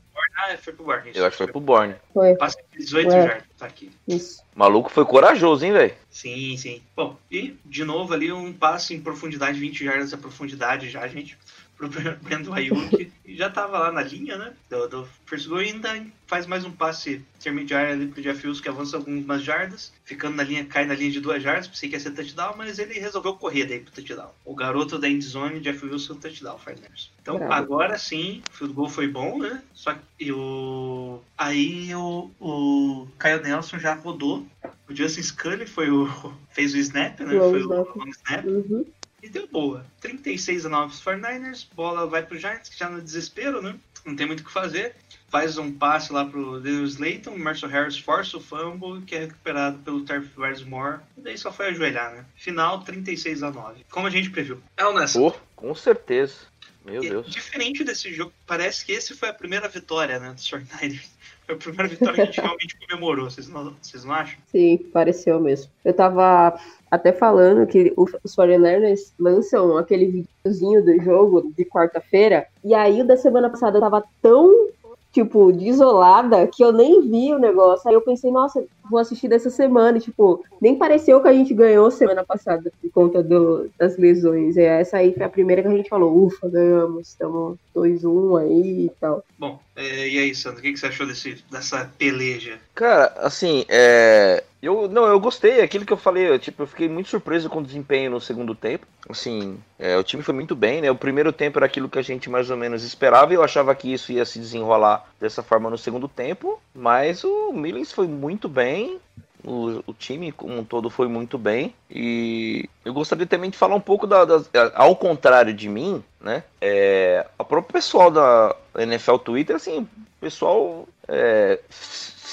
Ah, foi pro Barnes. Eu acho que foi pro Borne. Foi, Passe de 18 Ué. jardas, tá aqui. isso. O maluco foi corajoso, hein, velho? Sim, sim. Bom, e de novo ali um passe em profundidade, 20 jardas a profundidade já, gente. Pro Brandon Ayuk. E já tava lá na linha, né? Do, do first goal e ainda faz mais um passe intermediário ali pro Jeff Wilson que avança algumas jardas. Ficando na linha, cai na linha de duas jardas. Pensei que ia ser touchdown, mas ele resolveu correr daí pro touchdown. O garoto da endzone, Jeff Wilson, touchdown, Fernandes. Então Bravo. agora sim, o field goal foi bom, né? Só que o. Aí o, o Caio Nelson já rodou. O Justin Scully foi o, <laughs> fez o snap, né? Long foi o long snap. Uhum. E deu boa. 36 a 9 os 49ers. Bola vai pro Giants, que já no desespero, né? Não tem muito o que fazer. Faz um passe lá pro Daniel Slayton. O Marcel Harris força o fumble, que é recuperado pelo Tarvis Moore. E daí só foi ajoelhar, né? Final 36 a 9. Como a gente previu. É o Nessa. Pô, com certeza. Meu E, Deus. Diferente desse jogo, parece que esse foi a primeira vitória, né? Dos 49ers. Foi a primeira vitória que a gente realmente comemorou. Vocês não, vocês não acham? Sim, pareceu mesmo. Eu tava até falando que os 49ers lançam aquele videozinho do jogo de quarta-feira, e aí o da semana passada tava tão, tipo, desolada que eu nem vi o negócio. Aí eu pensei, nossa, vou assistir dessa semana. E, tipo, nem pareceu que a gente ganhou semana passada por conta do, das lesões. E essa aí foi a primeira que a gente falou, ufa, ganhamos, estamos 2-1 aí e tal. Bom, é, e aí, Sandro, o que, que você achou desse, dessa peleja? Cara, assim, é. Eu, não, eu gostei, aquilo que eu falei, eu, tipo, eu fiquei muito surpreso com o desempenho no segundo tempo. Assim, é, o time foi muito bem, né? O primeiro tempo era aquilo que a gente mais ou menos esperava e eu achava que isso ia se desenrolar dessa forma no segundo tempo. Mas o Millens foi muito bem, o, o time como um todo foi muito bem. E eu gostaria também de falar um pouco da, das- ao contrário de mim, né? É, o próprio pessoal da NFL Twitter, assim, o pessoal é,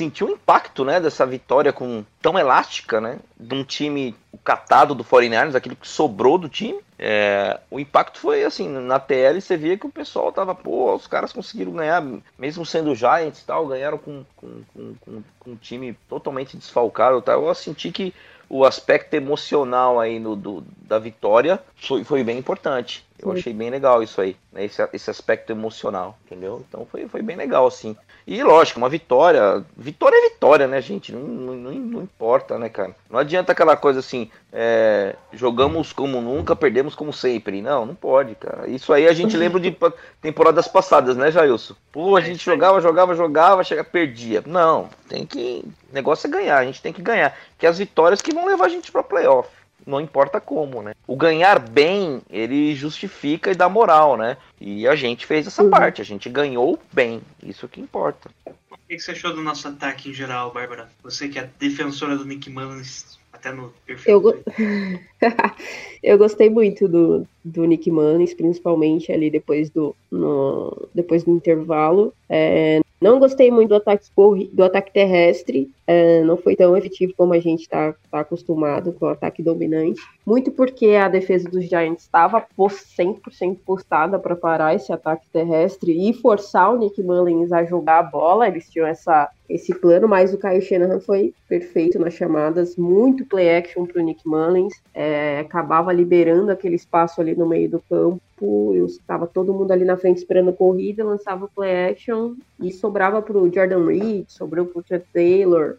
sentiu o impacto, né, dessa vitória com tão elástica, né, de um time catado do 49ers, aquilo que sobrou do time. É, o impacto foi assim, na TL você via que o pessoal tava, pô, os caras conseguiram ganhar, mesmo sendo Giants e tal, ganharam com, com, com, com- com um time totalmente desfalcado tal. Eu senti que o aspecto emocional aí no, do, da vitória foi, foi bem importante. Eu Sim. achei bem legal isso aí, né? esse, esse aspecto emocional, entendeu? Então foi, foi bem legal, assim. E lógico, uma vitória. Vitória é vitória, né, gente? Não, não, não- importa, né, cara? Não adianta aquela coisa assim, é, jogamos como nunca, perdemos como sempre. Não, não pode, cara. Isso aí a gente <laughs> lembra de temporadas passadas, né, Jailson? Pô, a É gente jogava, jogava, jogava, chega, perdia. Não, tem que. O negócio é ganhar, a gente tem que ganhar. Que é as vitórias que vão levar a gente pra playoff. Não importa como, né? O ganhar bem, ele justifica e dá moral, né? E a gente fez essa Uhum. parte, a gente ganhou bem. Isso que importa. O que, você achou do nosso ataque em geral, Bárbara? Você que é defensora do Nick Mullins, até no perfil. Eu go-. <laughs> Eu gostei muito do, do Nick Mullins, principalmente ali depois do, no- depois do intervalo. É, não gostei muito do ataque, do ataque terrestre. É, não foi tão efetivo como a gente está tá acostumado com o ataque dominante. Muito porque a defesa dos Giants estava 100% postada para parar esse ataque terrestre e forçar o Nick Mullins a jogar a bola. Eles tinham essa, esse plano, mas o Kyle Shanahan foi perfeito nas chamadas, muito play action para o Nick Mullins, é, acabava liberando aquele espaço ali no meio do campo eu estava todo mundo ali na frente esperando corrida, lançava o play action e sobrava para o Jordan Reed, sobrou para o Taylor.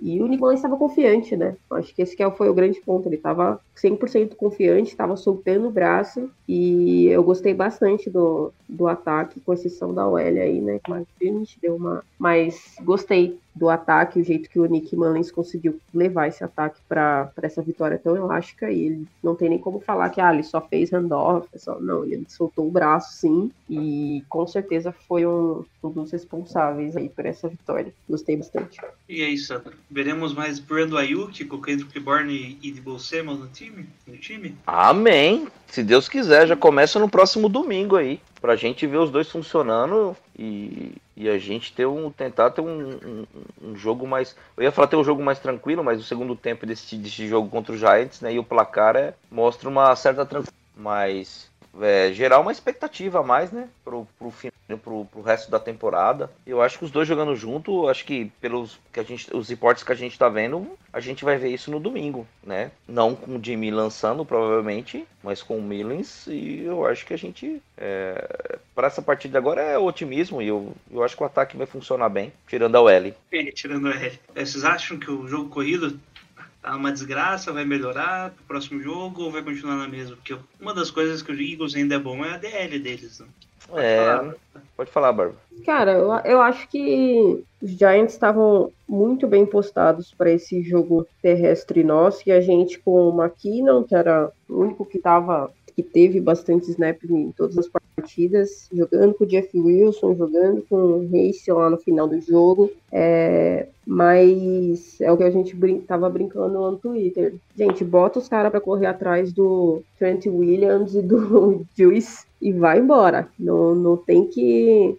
E o Mullins estava confiante, né? Acho que esse que é foi o grande ponto. Ele estava 100% confiante, estava soltando o braço e eu gostei bastante do, do ataque, com exceção da OL aí, né? Que deu uma. Mas gostei do ataque, o jeito que o Nick Mullins conseguiu levar esse ataque para essa vitória tão elástica. E ele não tem nem como falar que ah, ele só fez handoff, só... não, ele soltou o braço sim, e com certeza foi um, um dos responsáveis aí por essa vitória. Gostei bastante. E aí, Sandro? Veremos mais Brando Ayuk com Kendrick Bourne e Debo Samuel no time? No time? Amém! Se Deus quiser, já começa no próximo domingo aí. Pra gente ver os dois funcionando e, e a gente ter um, tentar ter um, um, um, jogo mais. Eu ia falar ter um jogo mais tranquilo, mas o segundo tempo desse, desse jogo contra os Giants, né? E o placar é, mostra uma certa tranquilidade. Mas é, gerar uma expectativa a mais, né? Pro, pro, fim, pro, pro resto da temporada. Eu acho que os dois jogando junto, acho que pelos que a gente, os reportes que a gente tá vendo, a gente vai ver isso no domingo, né? Não com o Jimmy lançando, provavelmente, mas com o Millens. E eu acho que a gente, é, para essa partida agora, é otimismo. E eu, eu acho que o ataque vai funcionar bem, tirando a L. É, tirando a L. É, vocês acham que o jogo corrido tá uma desgraça, vai melhorar pro próximo jogo ou vai continuar na mesma? Porque uma das coisas que o Eagles ainda é bom é a DL deles, né? Pode é, falar. pode falar, Bárbara. Cara, eu, eu acho que os Giants estavam muito bem postados para esse jogo terrestre nosso e a gente com o McKinnon, que era o único que tava que teve bastante snap em todas as partidas, jogando com o Jeff Wilson, jogando com o Reis lá no final do jogo. É, mas é o que a gente brin tava brincando no Twitter. Gente, bota os caras para correr atrás do Trent Williams e do <laughs> Juice e vai embora. Não, não tem que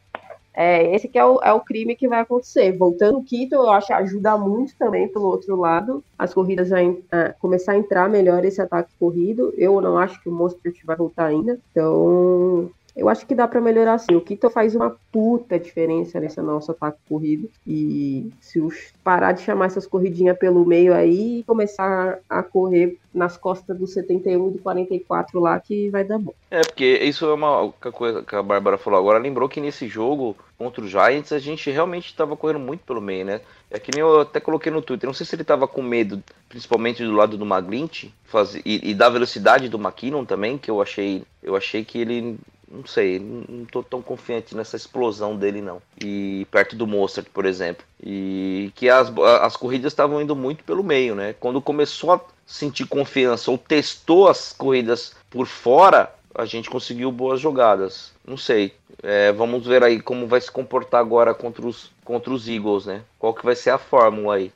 é, esse que é o, é o crime que vai acontecer. Voltando o Quito, eu acho que ajuda muito também pelo outro lado, as corridas a, começar a entrar melhor esse ataque corrido. Eu não acho que o Mostert vai voltar ainda. Então, eu acho que dá para melhorar sim. O Quito faz uma puta diferença nesse nosso ataque corrido. E se parar de chamar essas corridinhas pelo meio aí e começar a correr nas costas do 71 e do 44 lá, que vai dar bom. É, porque isso é uma coisa que a Bárbara falou agora. Lembrou que nesse jogo contra o Giants a gente realmente estava correndo muito pelo meio, né? É que nem eu até coloquei no Twitter. Não sei se ele estava com medo, principalmente do lado do Maglint, faz, e, e da velocidade do McKinnon também, que eu achei, eu achei que ele não sei, não tô tão confiante nessa explosão dele não. E perto do Mozart, por exemplo. E que as, as corridas estavam indo muito pelo meio, né? Quando começou a sentir confiança ou testou as corridas por fora, a gente conseguiu boas jogadas. Não sei. É, vamos ver aí como vai se comportar agora contra os, contra os Eagles, né? Qual que vai ser a fórmula aí.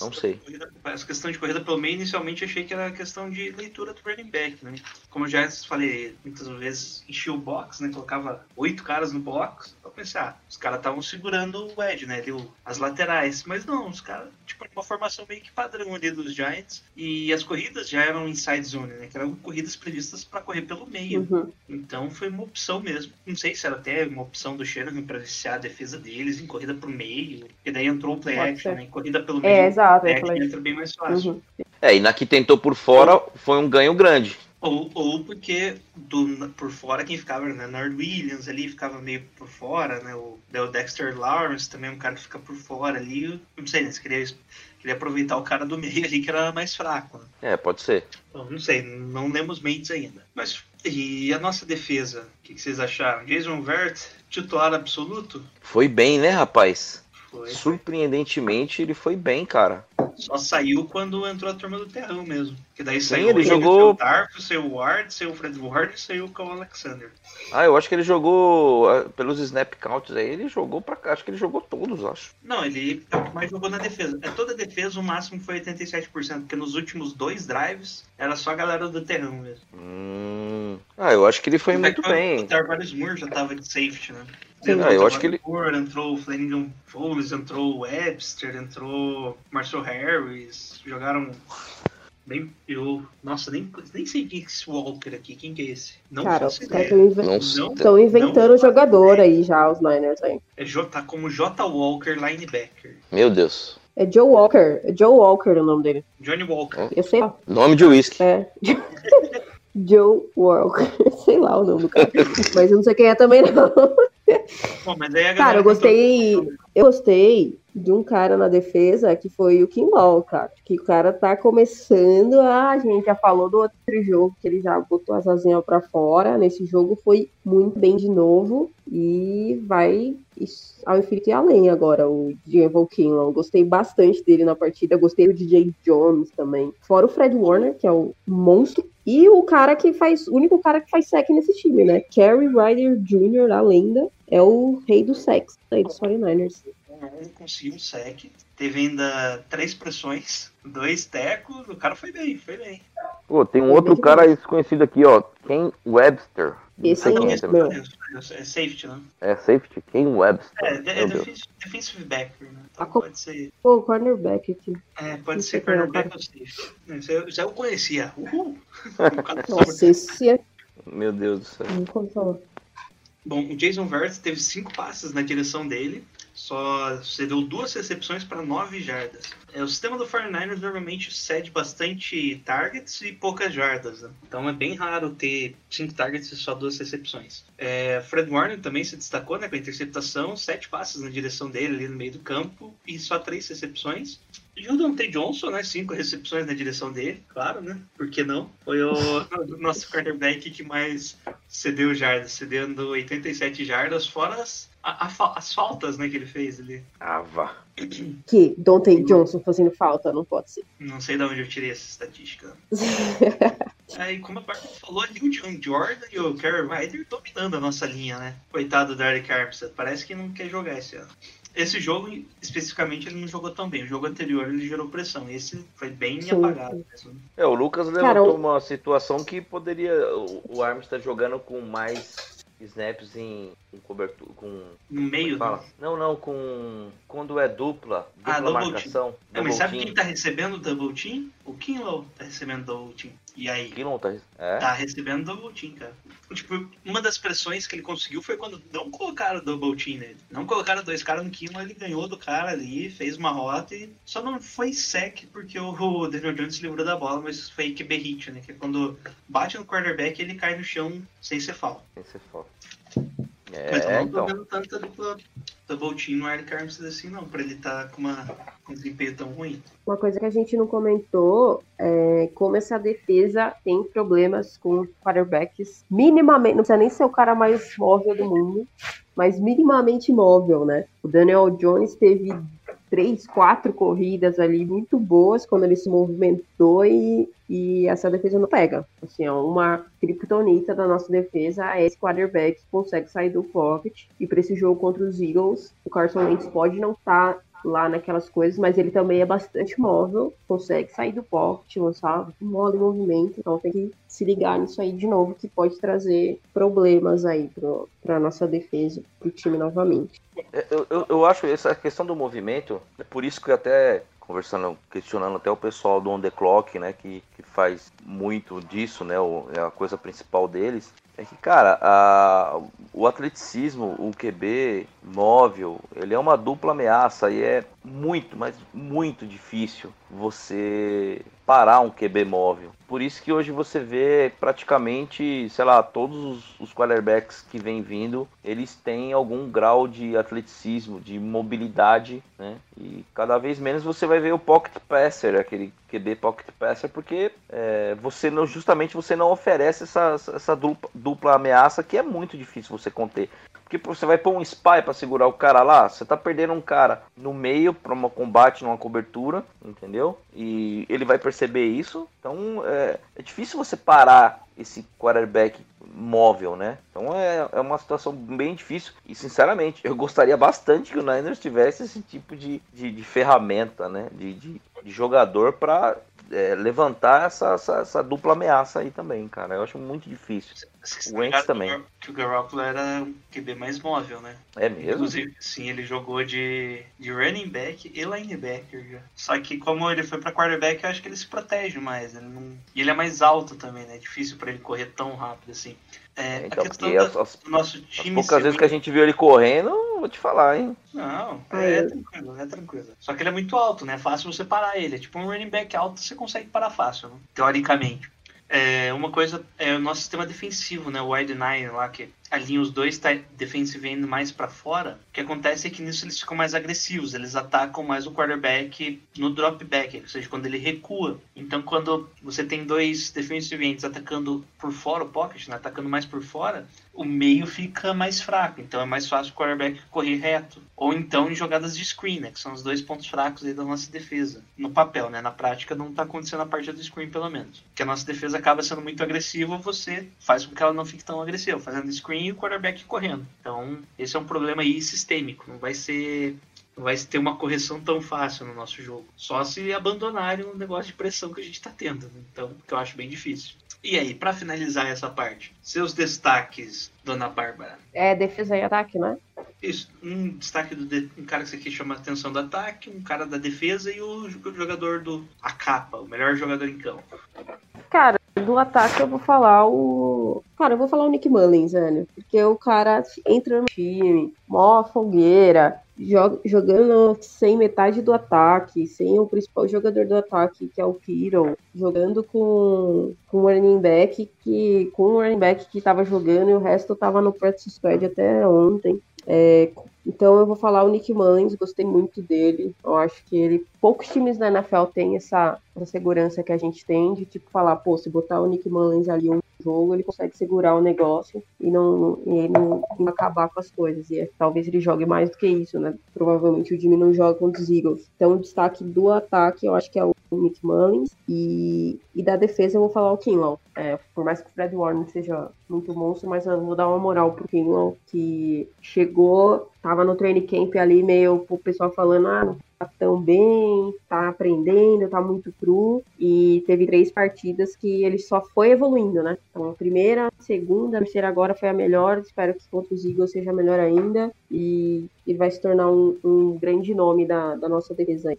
Não sei. Essa questão de corrida pelo meio, inicialmente achei que era questão de leitura do running back, né? Como eu já falei, muitas vezes enchia o box, né? Colocava oito caras no box. Eu pensei, ah, os caras estavam segurando o edge, né? Ali, as laterais. Mas não, os caras, tipo, uma formação meio que padrão ali dos Giants. E as corridas já eram inside zone, né? Que eram corridas previstas para correr pelo meio. Uhum. Então foi uma opção mesmo. Não sei se era até uma opção do Shanahan para iniciar a defesa deles em corrida pro meio. E daí entrou o play action, né? Em corrida pelo é, meio. É, exato. É, entra bem mais fácil. Uhum. É, e na que tentou por fora foi um ganho grande. Ou, ou porque do, por fora quem ficava, né? Nard Williams ali ficava meio por fora, né? O, o Dexter Lawrence também é um cara que fica por fora ali. Não sei, né? Você queria, queria aproveitar o cara do meio ali que era mais fraco. Né? É, pode ser. Bom, não sei, não lemos mentes ainda. Mas e a nossa defesa? O que, que vocês acharam? Jason Vert, titular absoluto? Foi bem, né, rapaz? Foi. Surpreendentemente, ele foi bem, cara. Só saiu quando entrou a turma do terrão mesmo. Que daí Sim, saiu ele jogou... o Darf, saiu o Ward, saiu o Fred Ward e saiu o Alexander. Ah, eu acho que ele jogou, ah, pelos snap counts aí, ele jogou pra cá. Acho que ele jogou todos, acho. Não, ele é o que mais jogou na defesa. É toda a defesa, o máximo foi 87%, porque nos últimos dois drives era só a galera do terrão mesmo. Hum... Ah, eu acho que ele foi muito bem. O Tarvaris Moore já tava de safety, né? Entrou Ah, eu o acho que ele- Entrou o Flanagan Foles, entrou o Webster, entrou o Marcel Harris. Jogaram bem. Eu. Nossa, nem, nem sei quem é esse Walker aqui. Quem que é esse? Não Cara, estão Não Estão inventando jogador aí já, os Niners aí. É J, tá como J. Walker linebacker. Meu Deus. É Joe Walker. É Joe Walker o nome dele. Johnny Walker. Eu sei lá. Nome de whisky. É. <laughs> Joe Walker. <laughs> sei lá o nome do cara. <laughs> Mas eu não sei quem é também, não. Mas aí a Cara, eu gostei. Eu gostei de um cara na defesa que foi o Kimball, cara. Que o cara tá começando a. A gente já falou do outro jogo que ele já botou as asinhas pra fora. Nesse jogo foi muito bem de novo. E vai ao infinito e além agora, o Devon Kinlaw. Gostei bastante dele na partida. Gostei do DJ Jones também. Fora o Fred Warner, que é o monstro. E o cara que faz. O único cara que faz sec nesse time, né? Kerry Ryder Jr., a lenda, é o rei do sex aí dos 49ers. Um conseguiu um sec. Teve ainda três pressões, <laughs> dois tecos. O cara foi bem, foi bem. Pô, tem um outro cara desconhecido aqui, ó. Ken Webster. Não Esse quem é também. Meu. É safety, né? É safety, Ken Webster. É, é, defensive, defensive backer, né? Então A co- pode ser, Pô, cornerback aqui. é, pode Não ser é o cornerback ou safety. Eu, isso eu conhecia. Uhul! <laughs> O Nossa, esse é. Meu Deus do céu. Não. Bom, o Jason Verrett teve cinco passes na direção dele, só cedeu duas recepções para nove jardas. É, o sistema do 49ers normalmente cede bastante targets e poucas jardas, né? então é bem raro ter cinco targets e só duas recepções. É, Fred Warner também se destacou né, com a interceptação, sete passes na direção dele ali no meio do campo e só três recepções. Jordan T. Johnson, né? Cinco recepções na direção dele, claro, né? Por que não? Foi o <laughs> nosso quarterback que mais cedeu jardas, cedendo 87 jardas, fora as, a- a as faltas né, que ele fez ali. Ah, vá. Que Dante Johnson fazendo falta, não pode ser. Não sei de onde eu tirei essa estatística. <laughs> Aí, como a Bárbara falou ali, o John Jordan e o Kerry Ryder dominando a nossa linha, né? Coitado do Eric Armstead, parece que não quer jogar esse ano. Esse jogo, especificamente, ele não jogou tão bem. O jogo anterior ele gerou pressão. Esse foi bem Sim. apagado mesmo. É, o Lucas levantou Cara, o- uma situação que poderia. O, o Armstead jogando com mais snaps em, em cobertura. Com. No meio, Fala. né? Não, não, com. Quando é dupla. Dupla Ah, marcação. É, mas sabe team. quem tá recebendo double team? O Kinlow tá recebendo double team. E aí? Quem não tá. É? Tá recebendo double team, cara. Tipo, uma das pressões que ele conseguiu foi quando não colocaram double team nele. Não colocaram dois caras no Kinlow, ele ganhou do cara ali, fez uma rota e só não foi sec porque o, Daniel Jones se livrou da bola, mas foi QB hit, né? Que é quando bate no quarterback ele cai no chão sem ser falta. Esse é. Mas eu não tô então. vendo tanta dupla double team no Eric Armstead assim não, pra ele tá com, uma, com um desempenho tão ruim. Uma coisa que a gente não comentou é como essa defesa tem problemas com quarterbacks minimamente, não precisa nem ser o cara mais móvel do mundo, mas minimamente móvel, né? O Daniel Jones teve três, quatro corridas ali muito boas quando ele se movimentou e, e essa defesa não pega. Assim, ó, uma criptonita da nossa defesa é esse quarterback que consegue sair do pocket. E para esse jogo contra os Eagles, o Carson Wentz pode não estar lá naquelas coisas, mas ele também é bastante móvel, consegue sair do pocket, lançar bola em movimento, então tem que se ligar nisso aí de novo, que pode trazer problemas aí para nossa defesa, para o time novamente. Eu, eu, eu acho essa questão do movimento, é por isso que até conversando, questionando até o pessoal do On The Clock, né, que, que faz muito disso, né, o, é a coisa principal deles, é que, cara, a, o atleticismo, o QB móvel, ele é uma dupla ameaça e é muito, mas muito difícil você parar um QB móvel. Por isso que hoje você vê praticamente, sei lá, todos os, quarterbacks que vêm vindo, eles têm algum grau de atleticismo, de mobilidade, né? E cada vez menos você vai ver o pocket passer, aquele QB pocket passer, porque é, você não, justamente você não oferece essa, essa dupla, dupla ameaça que é muito difícil você conter. Porque você vai pôr um spy para segurar o cara lá, você tá perdendo um cara no meio para um combate, numa cobertura, entendeu? E ele vai perceber isso. Então é, é difícil você parar esse quarterback móvel, né? Então é, é uma situação bem difícil. E sinceramente, eu gostaria bastante que o Niners tivesse esse tipo de, de, de ferramenta, né? De, de, de jogador para é, levantar essa, essa, essa, dupla ameaça aí também, cara. Eu acho muito difícil. Vocês O Wentz também. que o Garoppolo era o QB mais móvel, né? É mesmo? Inclusive, sim, ele jogou de, de running back e linebacker já. Só que como ele foi pra quarterback, eu acho que ele se protege mais. Ele não... E ele é mais alto também, né? É difícil pra ele correr tão rápido assim. É, Então, a questão porque as, as- do nosso as time poucas ser vezes que a gente viu ele correndo, vou te falar, hein? Não, é eu- tranquilo, é tranquilo. Só que ele é muito alto, né? É fácil você parar ele. É tipo um running back alto, você consegue parar fácil, né? teoricamente. É, uma coisa é o nosso sistema defensivo, né? O wide nine lá, que alinha os dois tá defensive end mais pra fora. O que acontece é que nisso eles ficam mais agressivos, eles atacam mais o quarterback no drop back, ou seja, quando ele recua. Então, quando você tem dois defensive ends atacando por fora o pocket, né? atacando mais por fora, o meio fica mais fraco. Então, é mais fácil o quarterback correr reto. Ou então em jogadas de screen, né? Que são os dois pontos fracos da nossa defesa. No papel, né? Na prática não tá acontecendo a parte do screen, pelo menos. Porque a nossa defesa acaba sendo muito agressiva, você faz com que ela não fique tão agressiva, fazendo screen e o quarterback correndo. Então, esse é um problema aí sistêmico. Não vai ser. Não vai ter uma correção tão fácil no nosso jogo. Só se abandonarem o negócio de pressão que a gente tá tendo. Né? Então, que eu acho bem difícil. E aí, pra finalizar essa parte, seus destaques, dona Bárbara. É defesa e ataque, né? Isso, um destaque do de- um cara que você quer chamar a atenção do ataque, um cara da defesa e o jo- jogador do a capa, o melhor jogador em campo. Cara, do ataque eu vou falar o. Cara, eu vou falar o Nick Mullins, velho. Porque o cara entra no time, mó fogueira, joga- jogando sem metade do ataque, sem o principal jogador do ataque, que é o Kiro, jogando com, com o running back que. Com o running back que tava jogando e o resto tava no practice squad até ontem. É, então eu vou falar o Nick Mullins, gostei muito dele. Eu acho que ele. Poucos times na NFL têm essa, essa segurança que a gente tem de tipo falar, pô, se botar o Nick Mullins ali um jogo, ele consegue segurar o negócio e não, e não, não acabar com as coisas. E é- talvez ele jogue mais do que isso, né? Provavelmente o Jimmy não joga contra os Eagles. Então o destaque do ataque eu acho que é o Nick Mullins. E, e da defesa eu vou falar o Kinlaw. É, por mais que o Fred Warner seja muito monstro, mas eu vou dar uma moral pro Kinlaw, que chegou, tava no training camp ali, meio o pessoal falando, ah, tão bem, tá aprendendo, tá muito cru. E teve três partidas que ele só foi evoluindo, né? Então a primeira, a segunda, a terceira agora foi a melhor. Espero que contra os Eagles seja melhor ainda. E ele vai se tornar um, um grande nome da, da nossa defesa aí.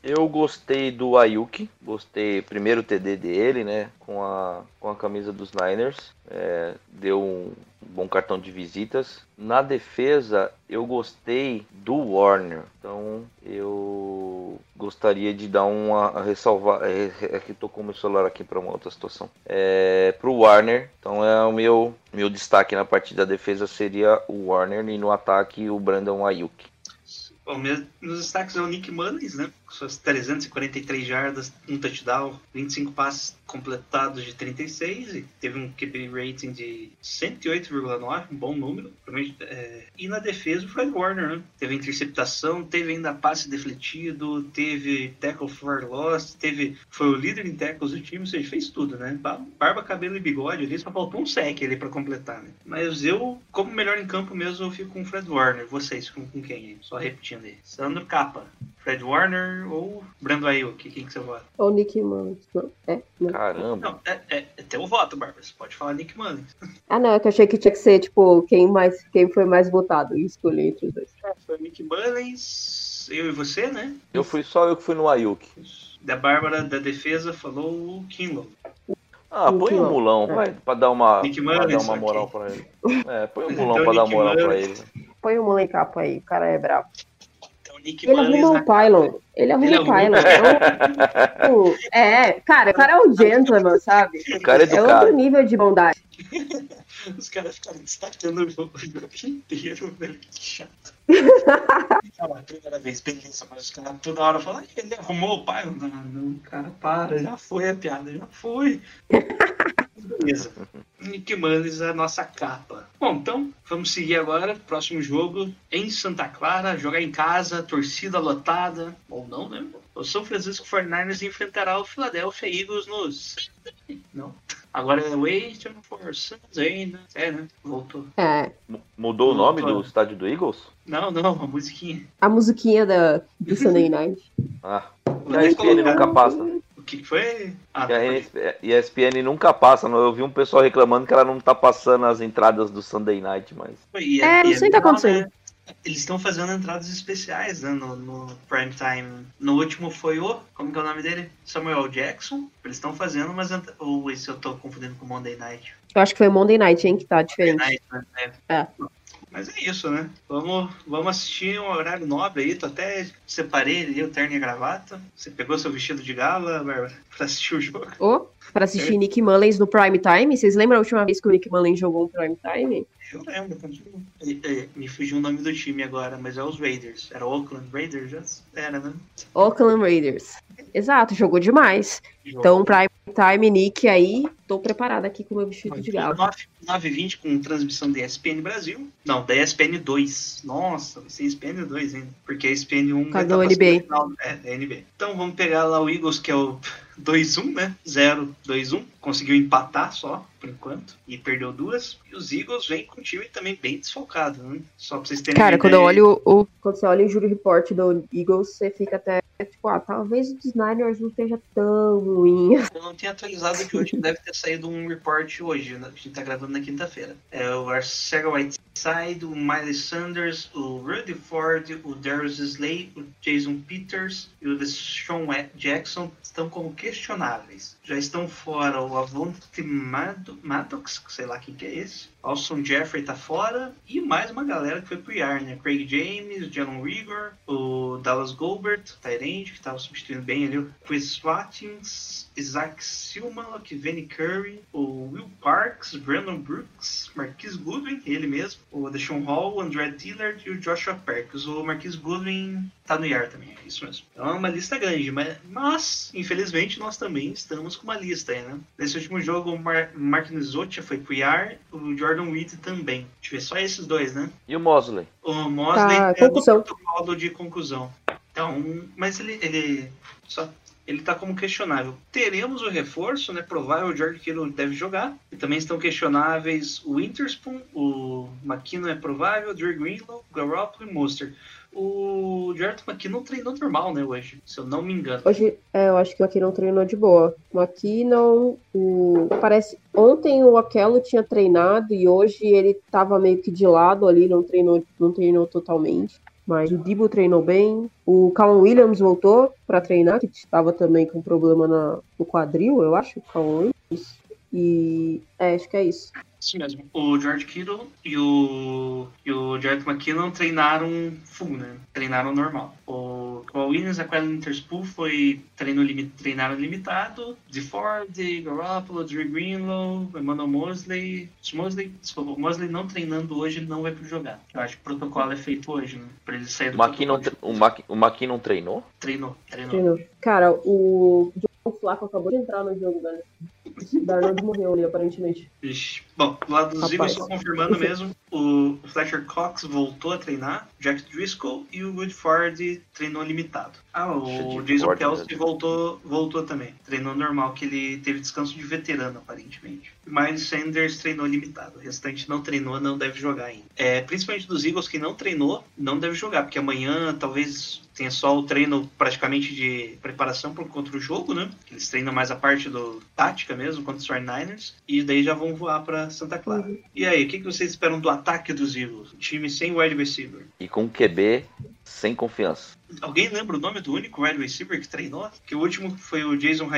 Eu gostei do Ayuki, gostei primeiro TD dele, né, com a, com a camisa dos Niners, é, deu um bom cartão de visitas. Na defesa, eu gostei do Warner, então eu gostaria de dar uma ressalvar, é, é que tô com o meu celular aqui para uma outra situação, é, pro Warner, então é o meu, meu destaque na parte da defesa seria o Warner e no ataque o Brandon Ayuki. Bom, meus destaques é o Nick Mullins, né? Com suas 343 jardas, um touchdown, 25 passes completados de 36 e teve um QB rating de 108,9, um bom número. É, E na defesa o Fred Warner, né? Teve interceptação, teve ainda passe defletido, teve tackle for loss, teve foi o líder em tackles do time, ou seja, fez tudo, né? Ba- Barba, cabelo e bigode ali, só faltou um sec ali pra completar, né? Mas eu, como melhor em campo mesmo, eu fico com o Fred Warner. Vocês ficam com quem? Só repetindo aí. Sandro Capa, Fred Warner ou Brando Ayuk? Quem que você vota? Ou o Nick Mullins. Não, é, não. Caramba! Não, é, é, é teu voto, Bárbara. Você pode falar Nick Mullins. <laughs> Ah, não, é que eu achei que tinha que ser, tipo, quem mais, quem foi mais votado e escolher entre os dois. Foi Nick Mullins, eu e você, né? Eu fui só eu que fui no Ayuki. Da Bárbara da defesa falou o Kinlow. Ah, Nick põe o Mullen. mulão, É. vai, pra dar uma, Nick pra Mullins, dar uma moral ok. pra ele. É, põe o mulão Então, pra dar Nick moral pra Mullins. ele. Põe o moleque capa aí, o cara é bravo. Nick Ele Mullins arruma na um pylon. Ele arruma Ele um pylon. Então, <laughs> é, cara, o cara é um gentleman, sabe? O cara é É outro nível de bondade. <laughs> Os caras ficaram destacando o jogo, inteiro, velho. Que chato. <laughs> Fala, primeira vez, beleza, mas os caras toda hora falam, "Ih, ele arrumou o pai. Não, não, cara, para, já foi a piada, já foi. Beleza. Nick Mullins, a nossa capa. Bom, então, vamos seguir agora. Próximo jogo em Santa Clara, jogar em casa, torcida lotada. Ou não, né? O São Francisco 49ers enfrentará o Philadelphia Eagles nos. <laughs> Não. Agora é Wait for né? É, né? Voltou. É, Mudou o nome do estádio do Eagles? Não, não, a musiquinha. a musiquinha da, do Sunday Night. Ah, até SPN colocar- nunca passa. Que, foi? Ah, E a ESPN nunca passa, eu vi um pessoal reclamando que ela não tá passando as entradas do Sunday Night, mas. É, não e sei o que tá acontecendo. né? Eles estão fazendo entradas especiais né, no, no prime time. No último foi o. Como que é o nome dele? Samuel Jackson. Eles estão fazendo entra- Ou esse eu tô confundindo com Monday Night. Eu acho que foi Monday Night, hein, que tá diferente. Night, né? É. Mas é isso, né? Vamos, vamos assistir um horário nobre aí. Tô até separei ali o terno e a gravata. Você pegou seu vestido de gala, Bárbara, <laughs> pra assistir o jogo? Ô, pra assistir Nick Mullens no Prime Time. Vocês lembram a última vez que o Nick Mullens jogou no Prime Time? Eu lembro. E- e- Me fugiu o nome do time agora, mas é os Raiders. Era o Oakland Raiders? Era, né? Oakland Raiders. Exato, jogou demais. Então, Prime Time, Nick aí, tô preparada aqui com o meu vestido de gala. 9h20 com transmissão da ESPN Brasil. Não, da ESPN 2. Nossa, vai ser ESPN 2 ainda. Porque a ESPN 1 Cadê tá o passando NBA? no final. É, da NBA. Então vamos pegar lá o Eagles, que é o <laughs> 2-1, né? 0-2-1. Conseguiu empatar só, por enquanto. E perdeu duas. E os Eagles vêm com um time também bem desfocado, né? Só pra vocês terem Cara, quando eu ideia. olho o. Quando você olha o Jury Report do Eagles, você fica até tipo, ah, talvez o dos Niners não esteja tão ruim. <laughs> Eu não tinha atualizado de hoje, deve ter saído um report hoje, né? a gente tá gravando na quinta-feira. É o Arcega Whiteside, o Miley Sanders, o Rudy Ford, o Darius Slay, o Jason Peters e o Deshaun Jackson estão como questionáveis. Já estão fora o Avonte Mad- Maddox, sei lá quem que é esse. Alson Jeffrey tá fora. E mais uma galera que foi pro IR, né? Craig James, Jalen Rigor, o Dallas Goldberg, Tyrande, que tava substituindo bem ali. o Chris Watkins, Isaac Silmalok, Vinny Curry, o Will Parks, Brandon Brooks, Marquis Goodwin, ele mesmo, o Deshaun Hall, o André Dillard e o Joshua Perkins. O Marquis Goodwin tá no IR também, é isso mesmo. Então é uma lista grande, mas, mas infelizmente nós também estamos com uma lista aí, né? Nesse último jogo, o Mar Mark Nizotia foi pro IR, o Jordan Reed também. Deixa eu ver, só esses dois, né? E o Mosley? O Mosley Tá, é concussão. protocolo de conclusão. Então, mas ele, ele só ele tá como questionável. Teremos o reforço, né? Provável o George Kittle deve jogar. E também estão questionáveis o Winterspoon, o McKinnon é provável, o Drew Greenlow, Garoppolo e Monster. O Jordan McKinnon treinou normal, né, hoje, se eu não me engano. Hoje, é, eu acho que o não treinou de boa. O não. O, parece. Ontem o Aquelo tinha treinado e hoje ele tava meio que de lado ali, não treinou, não treinou totalmente. Mas o Dibo treinou bem. O Calum Williams voltou pra treinar, que estava também com problema na, no quadril, eu acho. Calum Williams. E. É, acho que é isso. Isso mesmo. O George Kittle e o, e o Jared McKinnon treinaram full, né? Treinaram normal. O, o Williams, a Quellen Interspool foi treino treinaram limitado. De Ford, Garoppolo, Drew Greenlow, Emmanuel Mosley. Mosley, desculpa, o Mosley não treinando hoje não vai pro jogar. Eu acho que o protocolo é feito hoje, né? Pra ele sair O do McKinnon, o Maqui- o McKinnon treinou? Treinou, treinou. Treinou. Cara, o John Flaco acabou de entrar no jogo, velho. O Darnold morreu ali, aparentemente. Ixi. Bom, do lado dos Rapaz. Eagles, só confirmando mesmo, o Fletcher Cox voltou a treinar, Jack Driscoll e o Woodford treinou limitado. Ah, o Jason Kelsey voltou, voltou também. Treinou normal, que ele teve descanso de veterano, aparentemente. Miles Sanders treinou limitado. O restante não treinou, não deve jogar ainda. É, principalmente dos Eagles que não treinou, não deve jogar, porque amanhã talvez tenha só o treino praticamente de preparação por contra o jogo, né? Eles treinam mais a parte do tática mesmo contra os 49ers e daí já vão voar para Santa Clara. E aí, o que, que vocês esperam do ataque dos Eagles? Um time sem wide receiver. E com QB sem confiança. Alguém lembra o nome do único wide receiver que treinou? Que o último foi o Jason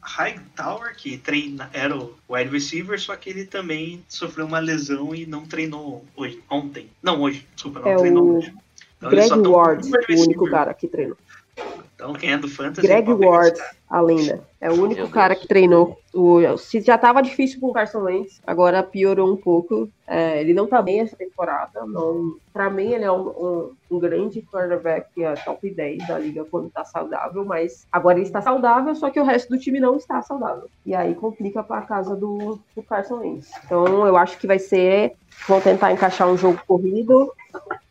Hightower, que treina, era o wide receiver, só que ele também sofreu uma lesão e não treinou hoje, ontem. Não, hoje, desculpa, não É treinou o hoje. Então, Greg Ward, um o único cara que treinou. Então, quem é do Fantasy... Greg Ward, a lenda. É o único Meu cara Deus. que treinou. O, se já tava difícil com o Carson Wentz, agora piorou um pouco. É, ele não tá bem essa temporada. Não, pra mim, ele é um, um, um grande quarterback, é top 10 da liga quando tá saudável, mas agora ele está saudável, só que o resto do time não está saudável. E aí complica pra casa do, do Carson Wentz. Então eu acho que vai ser. Vão tentar encaixar um jogo corrido.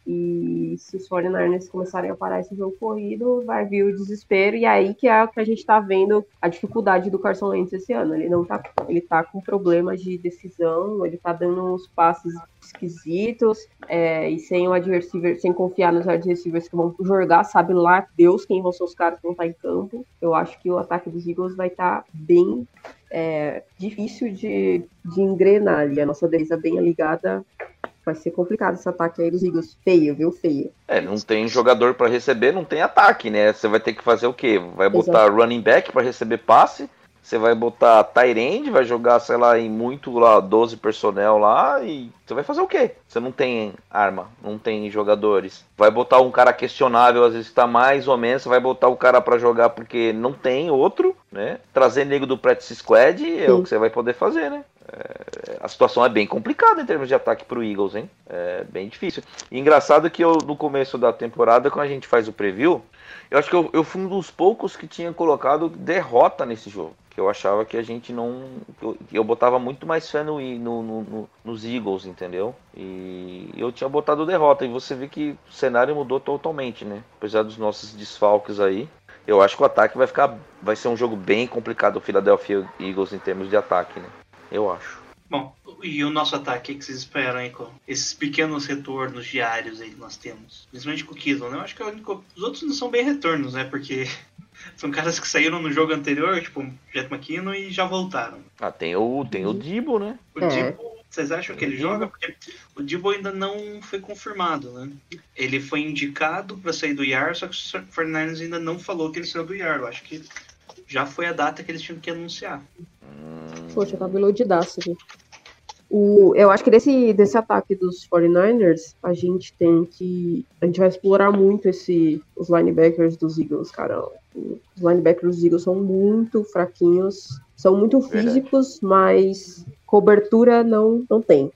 E se os 49ers começarem a parar esse jogo corrido, vai vir o desespero. E aí que é o que a gente tá vendo a dificuldade do Carson Wentz esse ano. Ele não tá, ele tá com problemas de decisão, ele tá dando uns passes esquisitos, é, e sem o adversário, sem confiar nos adversários que vão jogar, sabe lá Deus quem vão ser os caras que vão estar em campo. Eu acho que o ataque dos Eagles vai estar tá bem é, difícil de, de engrenar ali. A nossa defesa bem ligada vai ser complicado esse ataque aí dos Eagles. Feio, viu? Feio. É, não tem jogador para receber, não tem ataque, né? Você vai ter que fazer o quê? Vai botar Exato. running back para receber passe você vai botar Tyrande, vai jogar, sei lá, em muito lá, 12 personnel lá, e você vai fazer o quê? Você não tem arma, não tem jogadores. Vai botar um cara questionável, às vezes tá mais ou menos, você vai botar o cara para jogar porque não tem outro, né? Trazer nego do practice squad é Sim. o que você vai poder fazer, né? É, a situação é bem complicada em termos de ataque pro Eagles, hein? É bem difícil. E engraçado que eu, no começo da temporada, quando a gente faz o preview, eu acho que eu, eu fui um dos poucos que tinha colocado derrota nesse jogo que eu achava que a gente não. Eu, eu botava muito mais fé no, no, no, nos Eagles, entendeu? E eu tinha botado derrota. E você vê que o cenário mudou totalmente, né? Apesar dos nossos desfalques aí. Eu acho que o ataque vai ficar. Vai ser um jogo bem complicado o Philadelphia Eagles em termos de ataque, né? Eu acho. Bom, e o nosso ataque, o que vocês esperam aí com esses pequenos retornos diários aí que nós temos? Principalmente com o Kittle, né? Eu acho que os outros não são bem retornos, né? Porque <laughs> são caras que saíram no jogo anterior, tipo Jet McKinnon, e já voltaram. Ah, tem o, tem o Dibo, né? O é. Dibo, vocês acham que ele joga? Porque o Dibo ainda não foi confirmado, né? Ele foi indicado para sair do IAR, só que o Fernandes ainda não falou que ele saiu do IAR. Eu acho que já foi a data que eles tinham que anunciar. Poxa, tá melodidaço aqui. O, eu acho que desse, desse ataque dos 49ers, a gente tem que. A gente vai explorar muito esse, os linebackers dos Eagles, cara. Os linebackers dos Eagles são muito fraquinhos, são muito físicos, mas cobertura não, não tem.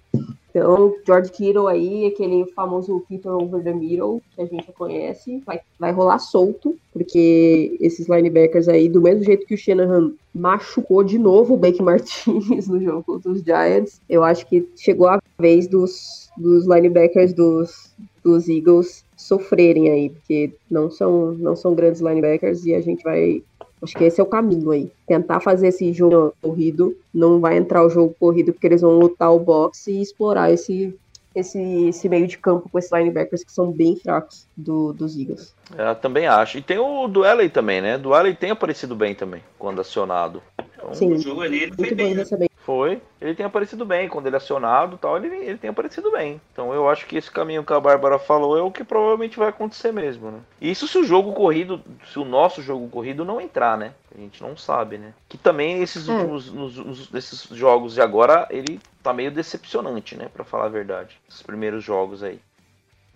Então, George Kittle aí, aquele famoso Peter over the middle, que a gente já conhece, vai, vai rolar solto, porque esses linebackers aí, do mesmo jeito que o Shanahan machucou de novo o Baker <laughs> Martinez no jogo dos Giants, eu acho que chegou a vez dos, dos linebackers dos, dos Eagles sofrerem aí, porque não são, não são grandes linebackers e a gente vai Acho que esse é o caminho aí. Tentar fazer esse jogo corrido. Não vai entrar o jogo corrido porque eles vão lutar o boxe e explorar esse, esse, esse meio de campo com esses linebackers que são bem fracos do, dos Eagles. É, eu também acho. E tem o Dueley também, né? Dueley tem aparecido bem também, quando acionado. Então, Sim, o jogo ali ele foi bem, né? Foi. Ele tem aparecido bem. Quando ele é acionado tal, ele, ele tem aparecido bem. Então eu acho que esse caminho que a Bárbara falou é o que provavelmente vai acontecer mesmo, né? Isso se o jogo corrido, se o nosso jogo corrido não entrar, né? A gente não sabe, né? Que também esses é. últimos nos, nos, esses jogos de agora, ele tá meio decepcionante, né? Para falar a verdade. Esses primeiros jogos aí.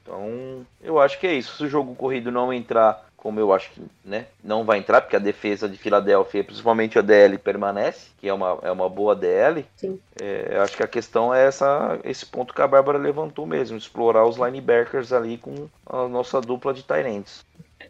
Então, eu acho que é isso. Se o jogo corrido não entrar como eu acho que né, não vai entrar, porque a defesa de Filadélfia, principalmente a DL, permanece, que é uma, é uma boa DL. Sim. É, acho que a questão é essa, esse ponto que a Bárbara levantou mesmo, explorar os linebackers ali com a nossa dupla de Tyrants.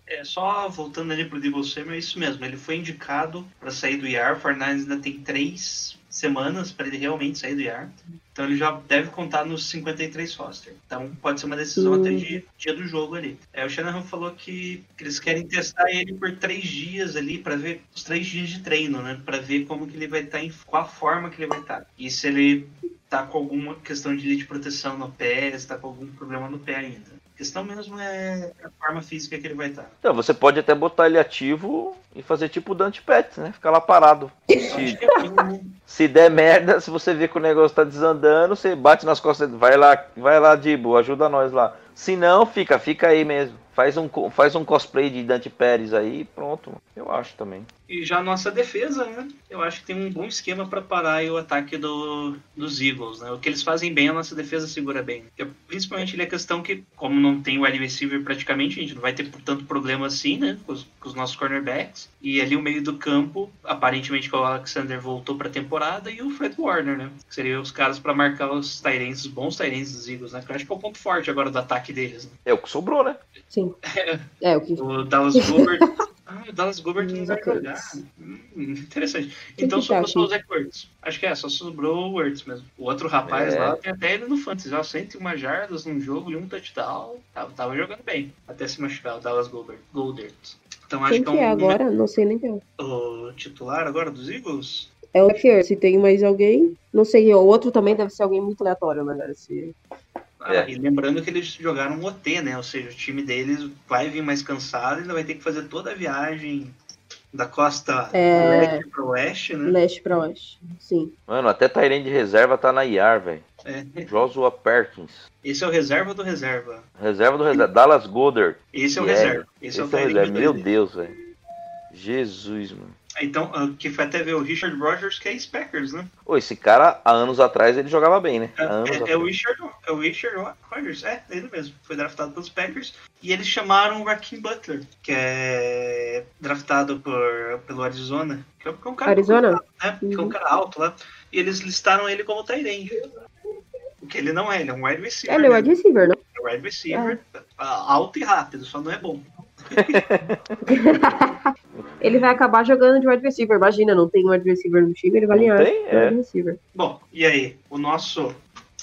É, só voltando ali pro Debo Samuel, é isso mesmo, ele foi indicado para sair do IAR, o Fortnite ainda tem três semanas para ele realmente sair do IAR. Então ele já deve contar nos 53 roster. Então pode ser uma decisão uhum. até de dia do jogo ali. É, o Shanahan falou que, que, eles querem testar ele por três dias ali para ver os três dias de treino, né? Para ver como que ele vai estar, tá, em qual a forma que ele vai estar. Tá. E se ele tá com alguma questão de, de proteção no pé, se tá com algum problema no pé ainda. A questão mesmo é a forma física que ele vai estar. Então, você pode até botar ele ativo e fazer tipo o Dante Pets, né? Ficar lá parado. Se, <laughs> se der merda, se você vê que o negócio tá desandando, você bate nas costas, vai lá, vai lá, Dibo, ajuda nós lá. Se não, fica, fica aí mesmo. Faz um, faz um cosplay de Dante Pérez aí pronto. Eu acho também. E já a nossa defesa, né? Eu acho que tem um bom esquema para parar o ataque do, dos Eagles, né? O que eles fazem bem, a nossa defesa segura bem. Porque, principalmente ele é questão que, como não tem o wide receiver praticamente, a gente não vai ter tanto problema assim, né? Com os, com os nossos cornerbacks. E ali o meio do campo, aparentemente o Alexander voltou pra temporada e o Fred Warner, né? Que seriam os caras para marcar os Tyrants, os bons Tyrants dos Eagles, né? Que eu acho que é o ponto forte agora do ataque deles. Né? É o que sobrou, né? Sim. É, <laughs> é o que. O Dallas Goobert. <laughs> Ah, o Dallas Gilbert não vai Zach jogar. Ertz. Hum, interessante. Quem então que tá sobrou só o aqui? Zach Ertz. Acho que é, só sobrou o Ertz mesmo. O outro rapaz É. lá tem até ele no Fantasy, ó, 101 jardas num jogo e um touchdown. Tava, tava jogando bem, até se machucar, o Dallas Goldert. Goldert. Então acho Quem que que é é um agora? Não sei nem quem é. o titular agora dos Eagles. É o Kier, se tem mais alguém. Não sei, o outro também deve ser alguém muito aleatório, né, galera? Se... Ah, É. E lembrando que eles jogaram um OT, né? Ou seja, o time deles vai vir mais cansado e ainda vai ter que fazer toda a viagem da costa É. leste para oeste, né? Leste pra oeste. Sim. Mano, até Tyrande de reserva tá na IAR, velho. É. Joshua Perkins. Esse é o reserva do reserva. Reserva do reserva. Dallas Goddard. Esse é o Yeah. reserva. Esse, Esse é é o o Tyrande reserva. Meu. Deus, velho. Jesus, mano. Então, ah, que foi até ver o Richard Rogers, que é ex-Packers, né? Ô, esse cara, há anos atrás, ele jogava bem, né? Há anos É, é atrás. o Richard, é o Richard Rogers, é, ele mesmo. Foi draftado pelos Packers. E eles chamaram o Raheem Butler, que é draftado por, pelo Arizona. Que é um cara Arizona? né? Que é um Uhum. cara alto lá. E eles listaram ele como Tyrande. O que ele não é, ele é um wide receiver. Ele é wide receiver, né? É wide receiver, ah, alto e rápido, só não é bom. <laughs> Ele vai acabar jogando de wide receiver. Imagina, não tem wide receiver no time, ele vai alinhar. tem? de É. wide receiver. Bom, e aí? O nosso.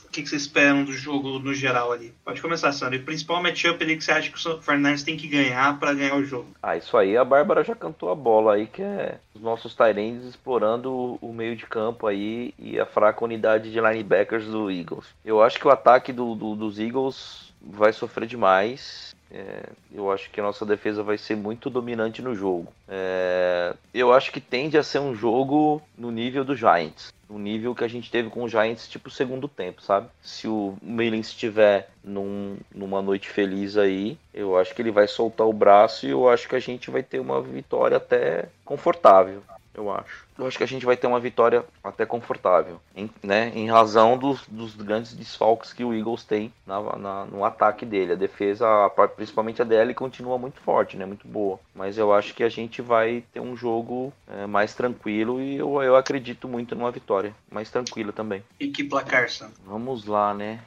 O que, que vocês esperam do jogo no geral ali? Pode começar, Sandro. E o principal matchup ali que você acha que o Fernandes tem que ganhar pra ganhar o jogo. Ah, isso aí a Bárbara já cantou a bola aí, que é os nossos Tyrands explorando o- o meio de campo aí e a fraca unidade de linebackers do Eagles. Eu acho que o ataque do- do- dos Eagles vai sofrer demais. É, eu acho que a nossa defesa vai ser muito dominante no jogo. É, eu acho que tende a ser um jogo no nível do Giants. No nível que a gente teve com o Giants, tipo, segundo tempo, sabe? Se o Mullins estiver num, numa noite feliz aí, eu acho que ele vai soltar o braço e eu acho que a gente vai ter uma vitória até confortável. Eu acho. Eu acho que a gente vai ter uma vitória até confortável, em, né? Em razão dos, dos grandes desfalques que o Eagles tem na, na- no ataque dele. A defesa, a principalmente a DL, continua muito forte, né? Muito boa. Mas eu acho que a gente vai ter um jogo é, mais tranquilo e eu, eu acredito muito numa vitória. Mais tranquila também. E que placar, Sandro? Vamos lá, né?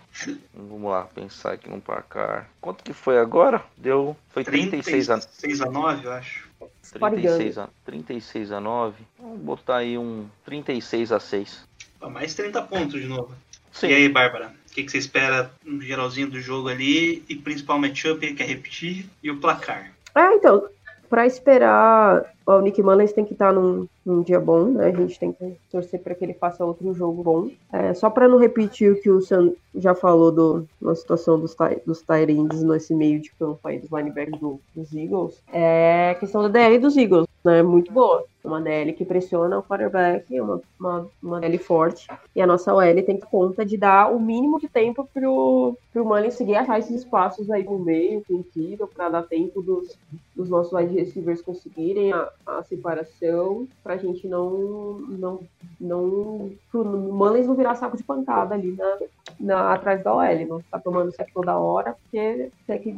Vamos lá, pensar aqui no placar. Quanto que foi agora? Deu. Foi 36 a, 36 a 9, eu acho. 36 a, 36 a 9. Vamos botar aí um 36 a 6. Ó, Mais 30 pontos de novo. Sim. E aí, Bárbara? O que, que você espera no geralzinho do jogo ali? E principal matchup, ele quer repetir? E o placar? Ah, então, pra esperar, o Nick Mullins tem que estar num, num dia bom, né? A gente tem que torcer para que ele faça outro jogo bom. É, só para não repetir o que o Sam já falou do, na situação dos, dos Tyrands nesse meio de campo aí, dos linebackers do- dos Eagles, é a questão da DL dos Eagles, né? Muito boa. Uma DL que pressiona o quarterback, uma, uma, uma DL forte. E a nossa OL tem conta de dar o mínimo de tempo pro, pro Mullins seguir achar esses espaços aí no meio, com o Kittle, pra dar tempo dos, dos nossos wide receivers conseguirem a, a separação, pra gente não, não, não, pro Mullins não virar saco de pancada ali na, na, atrás da OL, não ficar tomando sec toda hora, porque sec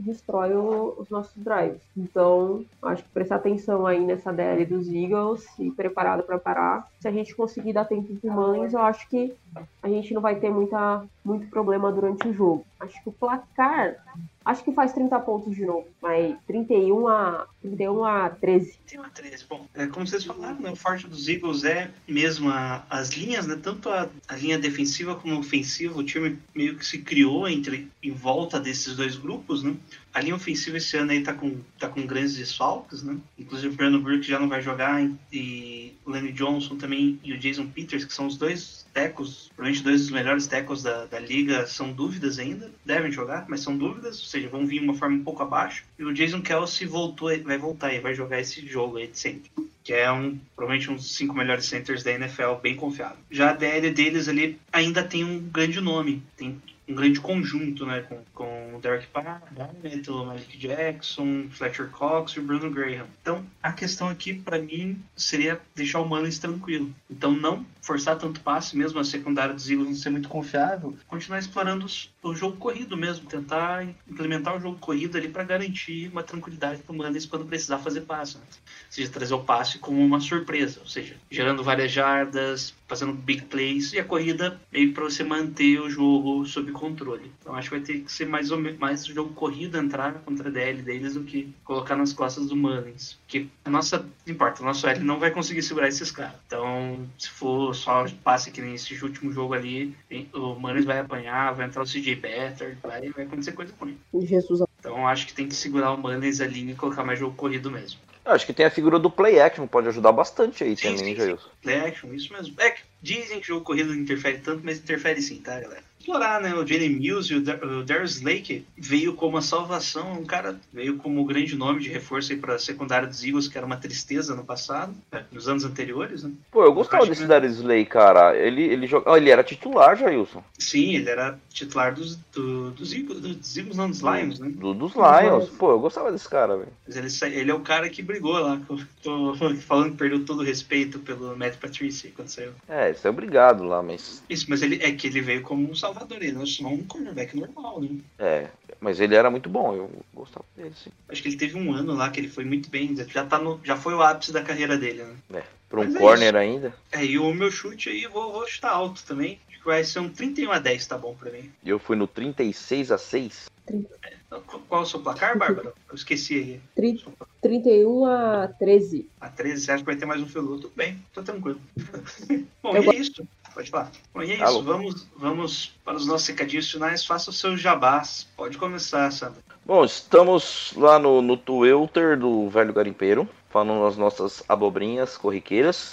destrói o- os nossos drives. Então, acho que prestar atenção aí nessa DL dos Eagles e preparado para parar. Se a gente conseguir dar tempo pro Mullins, eu acho que a gente não vai ter muita, muito problema durante o jogo. Acho que o placar, acho que faz 30 pontos de novo, mas 31 a, 31 a 13. Tem uma 13. Bom, é, como vocês falaram, né, o forte dos Eagles é mesmo a- as linhas, né? Tanto a, a linha defensiva como ofensiva. O time meio que se criou entre em volta desses dois grupos, né? A linha ofensiva esse ano aí tá com, tá com grandes desfalques, né? Inclusive o Brandon Burke já não vai jogar e o Lenny Johnson também e o Jason Peters, que são os dois tecos, provavelmente dois dos melhores tecos da, da liga, são dúvidas ainda. Devem jogar, mas são dúvidas, ou seja, vão vir uma forma um pouco abaixo. E o Jason Kelsey voltou, vai voltar e vai jogar esse jogo aí de sempre. Que é um, provavelmente um dos cinco melhores centers da NFL, bem confiável. Já a DL deles ali ainda tem um grande nome, tem um grande conjunto, né? Com, com o Derek Barnett, o Malik Jackson, Fletcher Cox e o Bruno Graham. Então, a questão aqui, para mim, seria deixar o Mullins tranquilo. Então, não forçar tanto passe, mesmo a secundária dos Eagles não ser muito confiável, continuar explorando os- o jogo corrido mesmo, tentar implementar o jogo corrido ali para garantir uma tranquilidade para o quando precisar fazer passe. Né? Ou seja, trazer o passe como uma surpresa, ou seja, gerando várias jardas, fazendo big plays, e a corrida meio para você manter o jogo sob controle. Então acho que vai ter que ser mais, ou menos, mais jogo corrida entrar contra a DL deles do que colocar nas costas do Mullins. Porque a nossa, não importa, o nosso L não vai conseguir segurar esses caras. Então, se for só passe que nem esse último jogo ali, o Mullins vai apanhar, vai entrar o CJ Better, vai, vai acontecer coisa ruim. Jesus. Então acho que tem que segurar o Mullins ali e colocar mais jogo corrido mesmo. Eu acho que tem a figura do play action, pode ajudar bastante aí Sim, também, sim, Jailson. Play action, isso mesmo. É que dizem que jogo corrido não interfere tanto, mas interfere sim, tá, galera? Explorar, né? O Jenny Mills e o, Dar o Darius Lake veio como a salvação, um cara veio como o grande nome de reforço aí pra secundária dos Eagles, que era uma tristeza no passado, né, nos anos anteriores, né? Pô, eu gostava desse que- Darius Slay, cara. Ele, ele, joga... ele era titular, Jailson. Sim, ele era titular dos, do- dos Eagles, dos Eagles não, dos Lions, né? Do, dos Lions. Pô, eu gostava desse cara, velho. Mas ele, ele é o cara que brigou lá, que eu tô falando que perdeu todo o respeito pelo Matt Patricia quando saiu. É, isso é obrigado lá, mas. Isso, mas ele é que ele veio como um salvador, ele não é só um cornerback normal, né? É, mas ele era muito bom, eu gostava dele, sim. Acho que ele teve um ano lá que ele foi muito bem, já, tá no, já foi o ápice da carreira dele, né? É, pra um Mas é corner isso. ainer É, e o meu chute aí, eu vou, vou chutar alto também. Acho que vai ser um 31 a 10, tá bom pra mim. E eu fui no 36 a 6. Então, Qual é o seu placar, Bárbara? Eu esqueci aí. Tri- 31 a 13. A 13, você acha que vai ter mais um field Tudo bem, tô tranquilo. <laughs> Bom, Eu e é isso. Pode falar. Bom, e é isso. Alô. Vamos, vamos para os nossos recadinhos finais. Faça o seu jabás. Pode começar, Sandra. Bom, estamos lá no, no Twitter do Velho Garimpeiro, falando as nossas abobrinhas corriqueiras,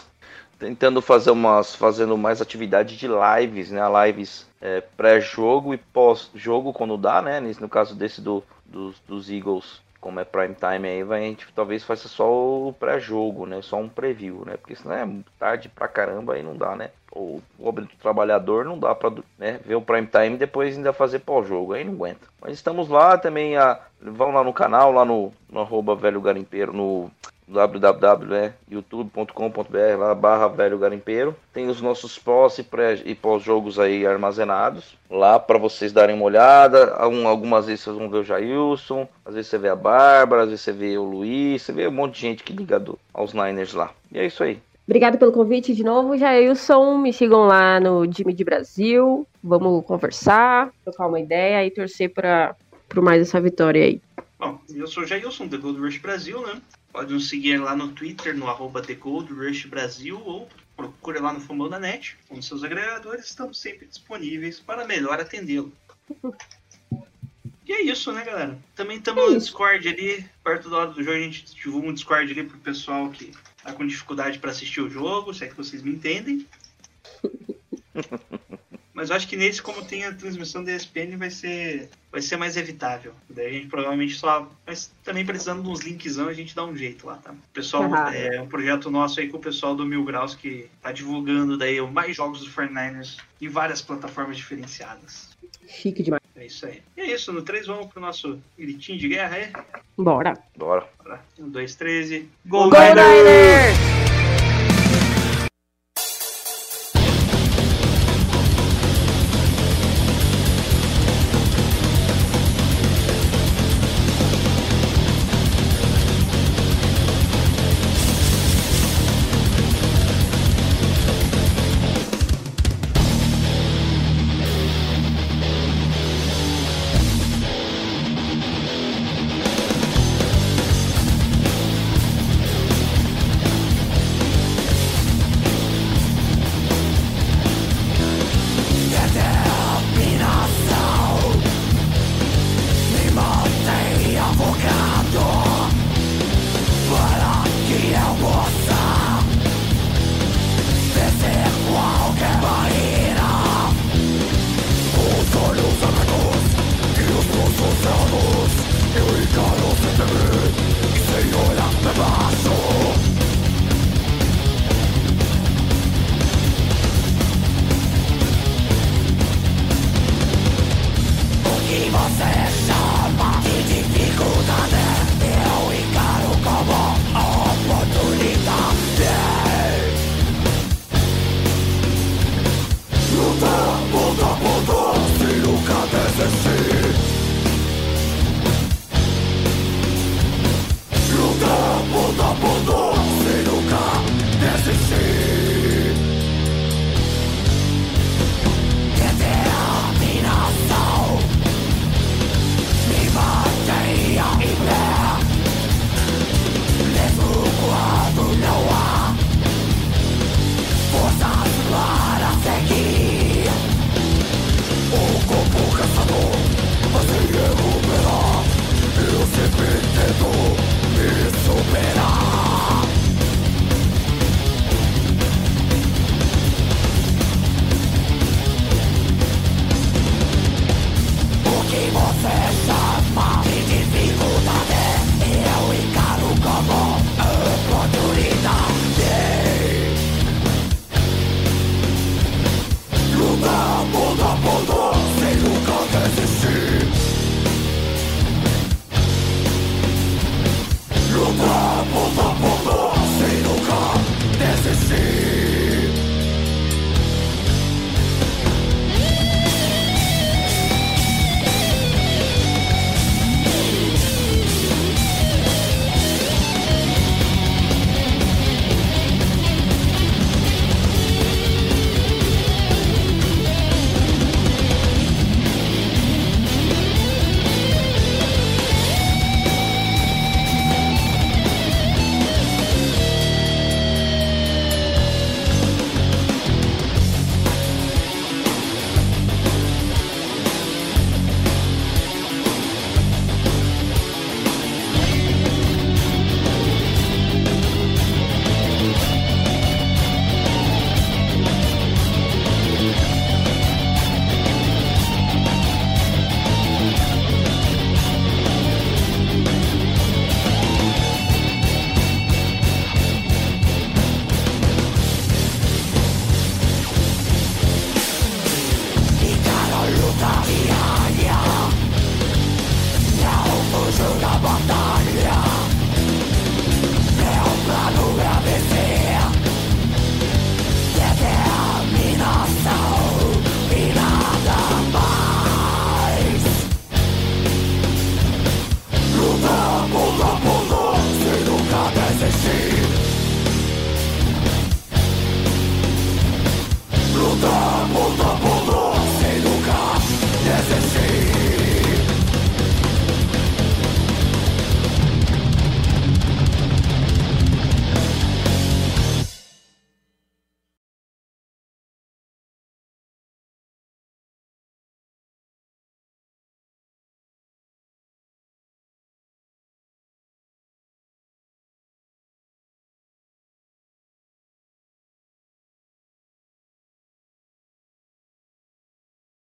tentando fazer umas, fazendo mais atividade de lives, né? Lives é, pré-jogo e pós-jogo quando dá, né? No caso desse do, dos, dos Eagles, como é prime time aí, vai, a gente talvez faça só o pré-jogo, né? Só um preview, né? Porque senão é tarde pra caramba aí não dá, né? O pobre do trabalhador não dá pra né, ver o prime time e depois ainda fazer pós-jogo, aí não aguenta. Mas estamos lá também, a, vão lá no canal, lá no, no arroba velho garimpeiro, no www.youtube.com.br lá barra velho garimpeiro tem os nossos pós e, pré, e pós-jogos aí armazenados lá para vocês darem uma olhada Algum- algumas vezes vocês vão ver o Jailson às vezes você vê a Bárbara às vezes você vê o Luiz você vê um monte de gente que liga do- aos Niners lá e é isso aí Obrigado pelo convite de novo, Jailson. Me sigam lá no Time de Brasil. Vamos conversar, trocar uma ideia e torcer para mais essa vitória aí. Bom, eu sou o Jailson, The Gold Rush Brasil, né? Pode nos seguir lá no Twitter, no arroba The Gold Rush Brasil, ou procure lá no Fumão da Net. Com seus agregadores, estamos sempre disponíveis para melhor atendê-lo. E é isso, né, galera? Também estamos no. Discord ali, perto da hora do jogo, a gente divulga um Discord ali pro pessoal que tá com dificuldade para assistir o jogo, se é que vocês me entendem. <laughs> Mas eu acho que nesse, como tem a transmissão da ESPN, vai ser, vai ser mais evitável. Daí a gente provavelmente só. Mas também precisando de uns linkzão, a gente dá um jeito lá, tá? O pessoal, Aham. é um projeto nosso aí com o pessoal do Mil Graus que tá divulgando daí mais jogos do 49ers em várias plataformas diferenciadas. Chique demais. É isso aí. E é isso, no 3 vamos pro nosso gritinho de guerra aí. Bora. bora 1, 2, 13. Go Niners!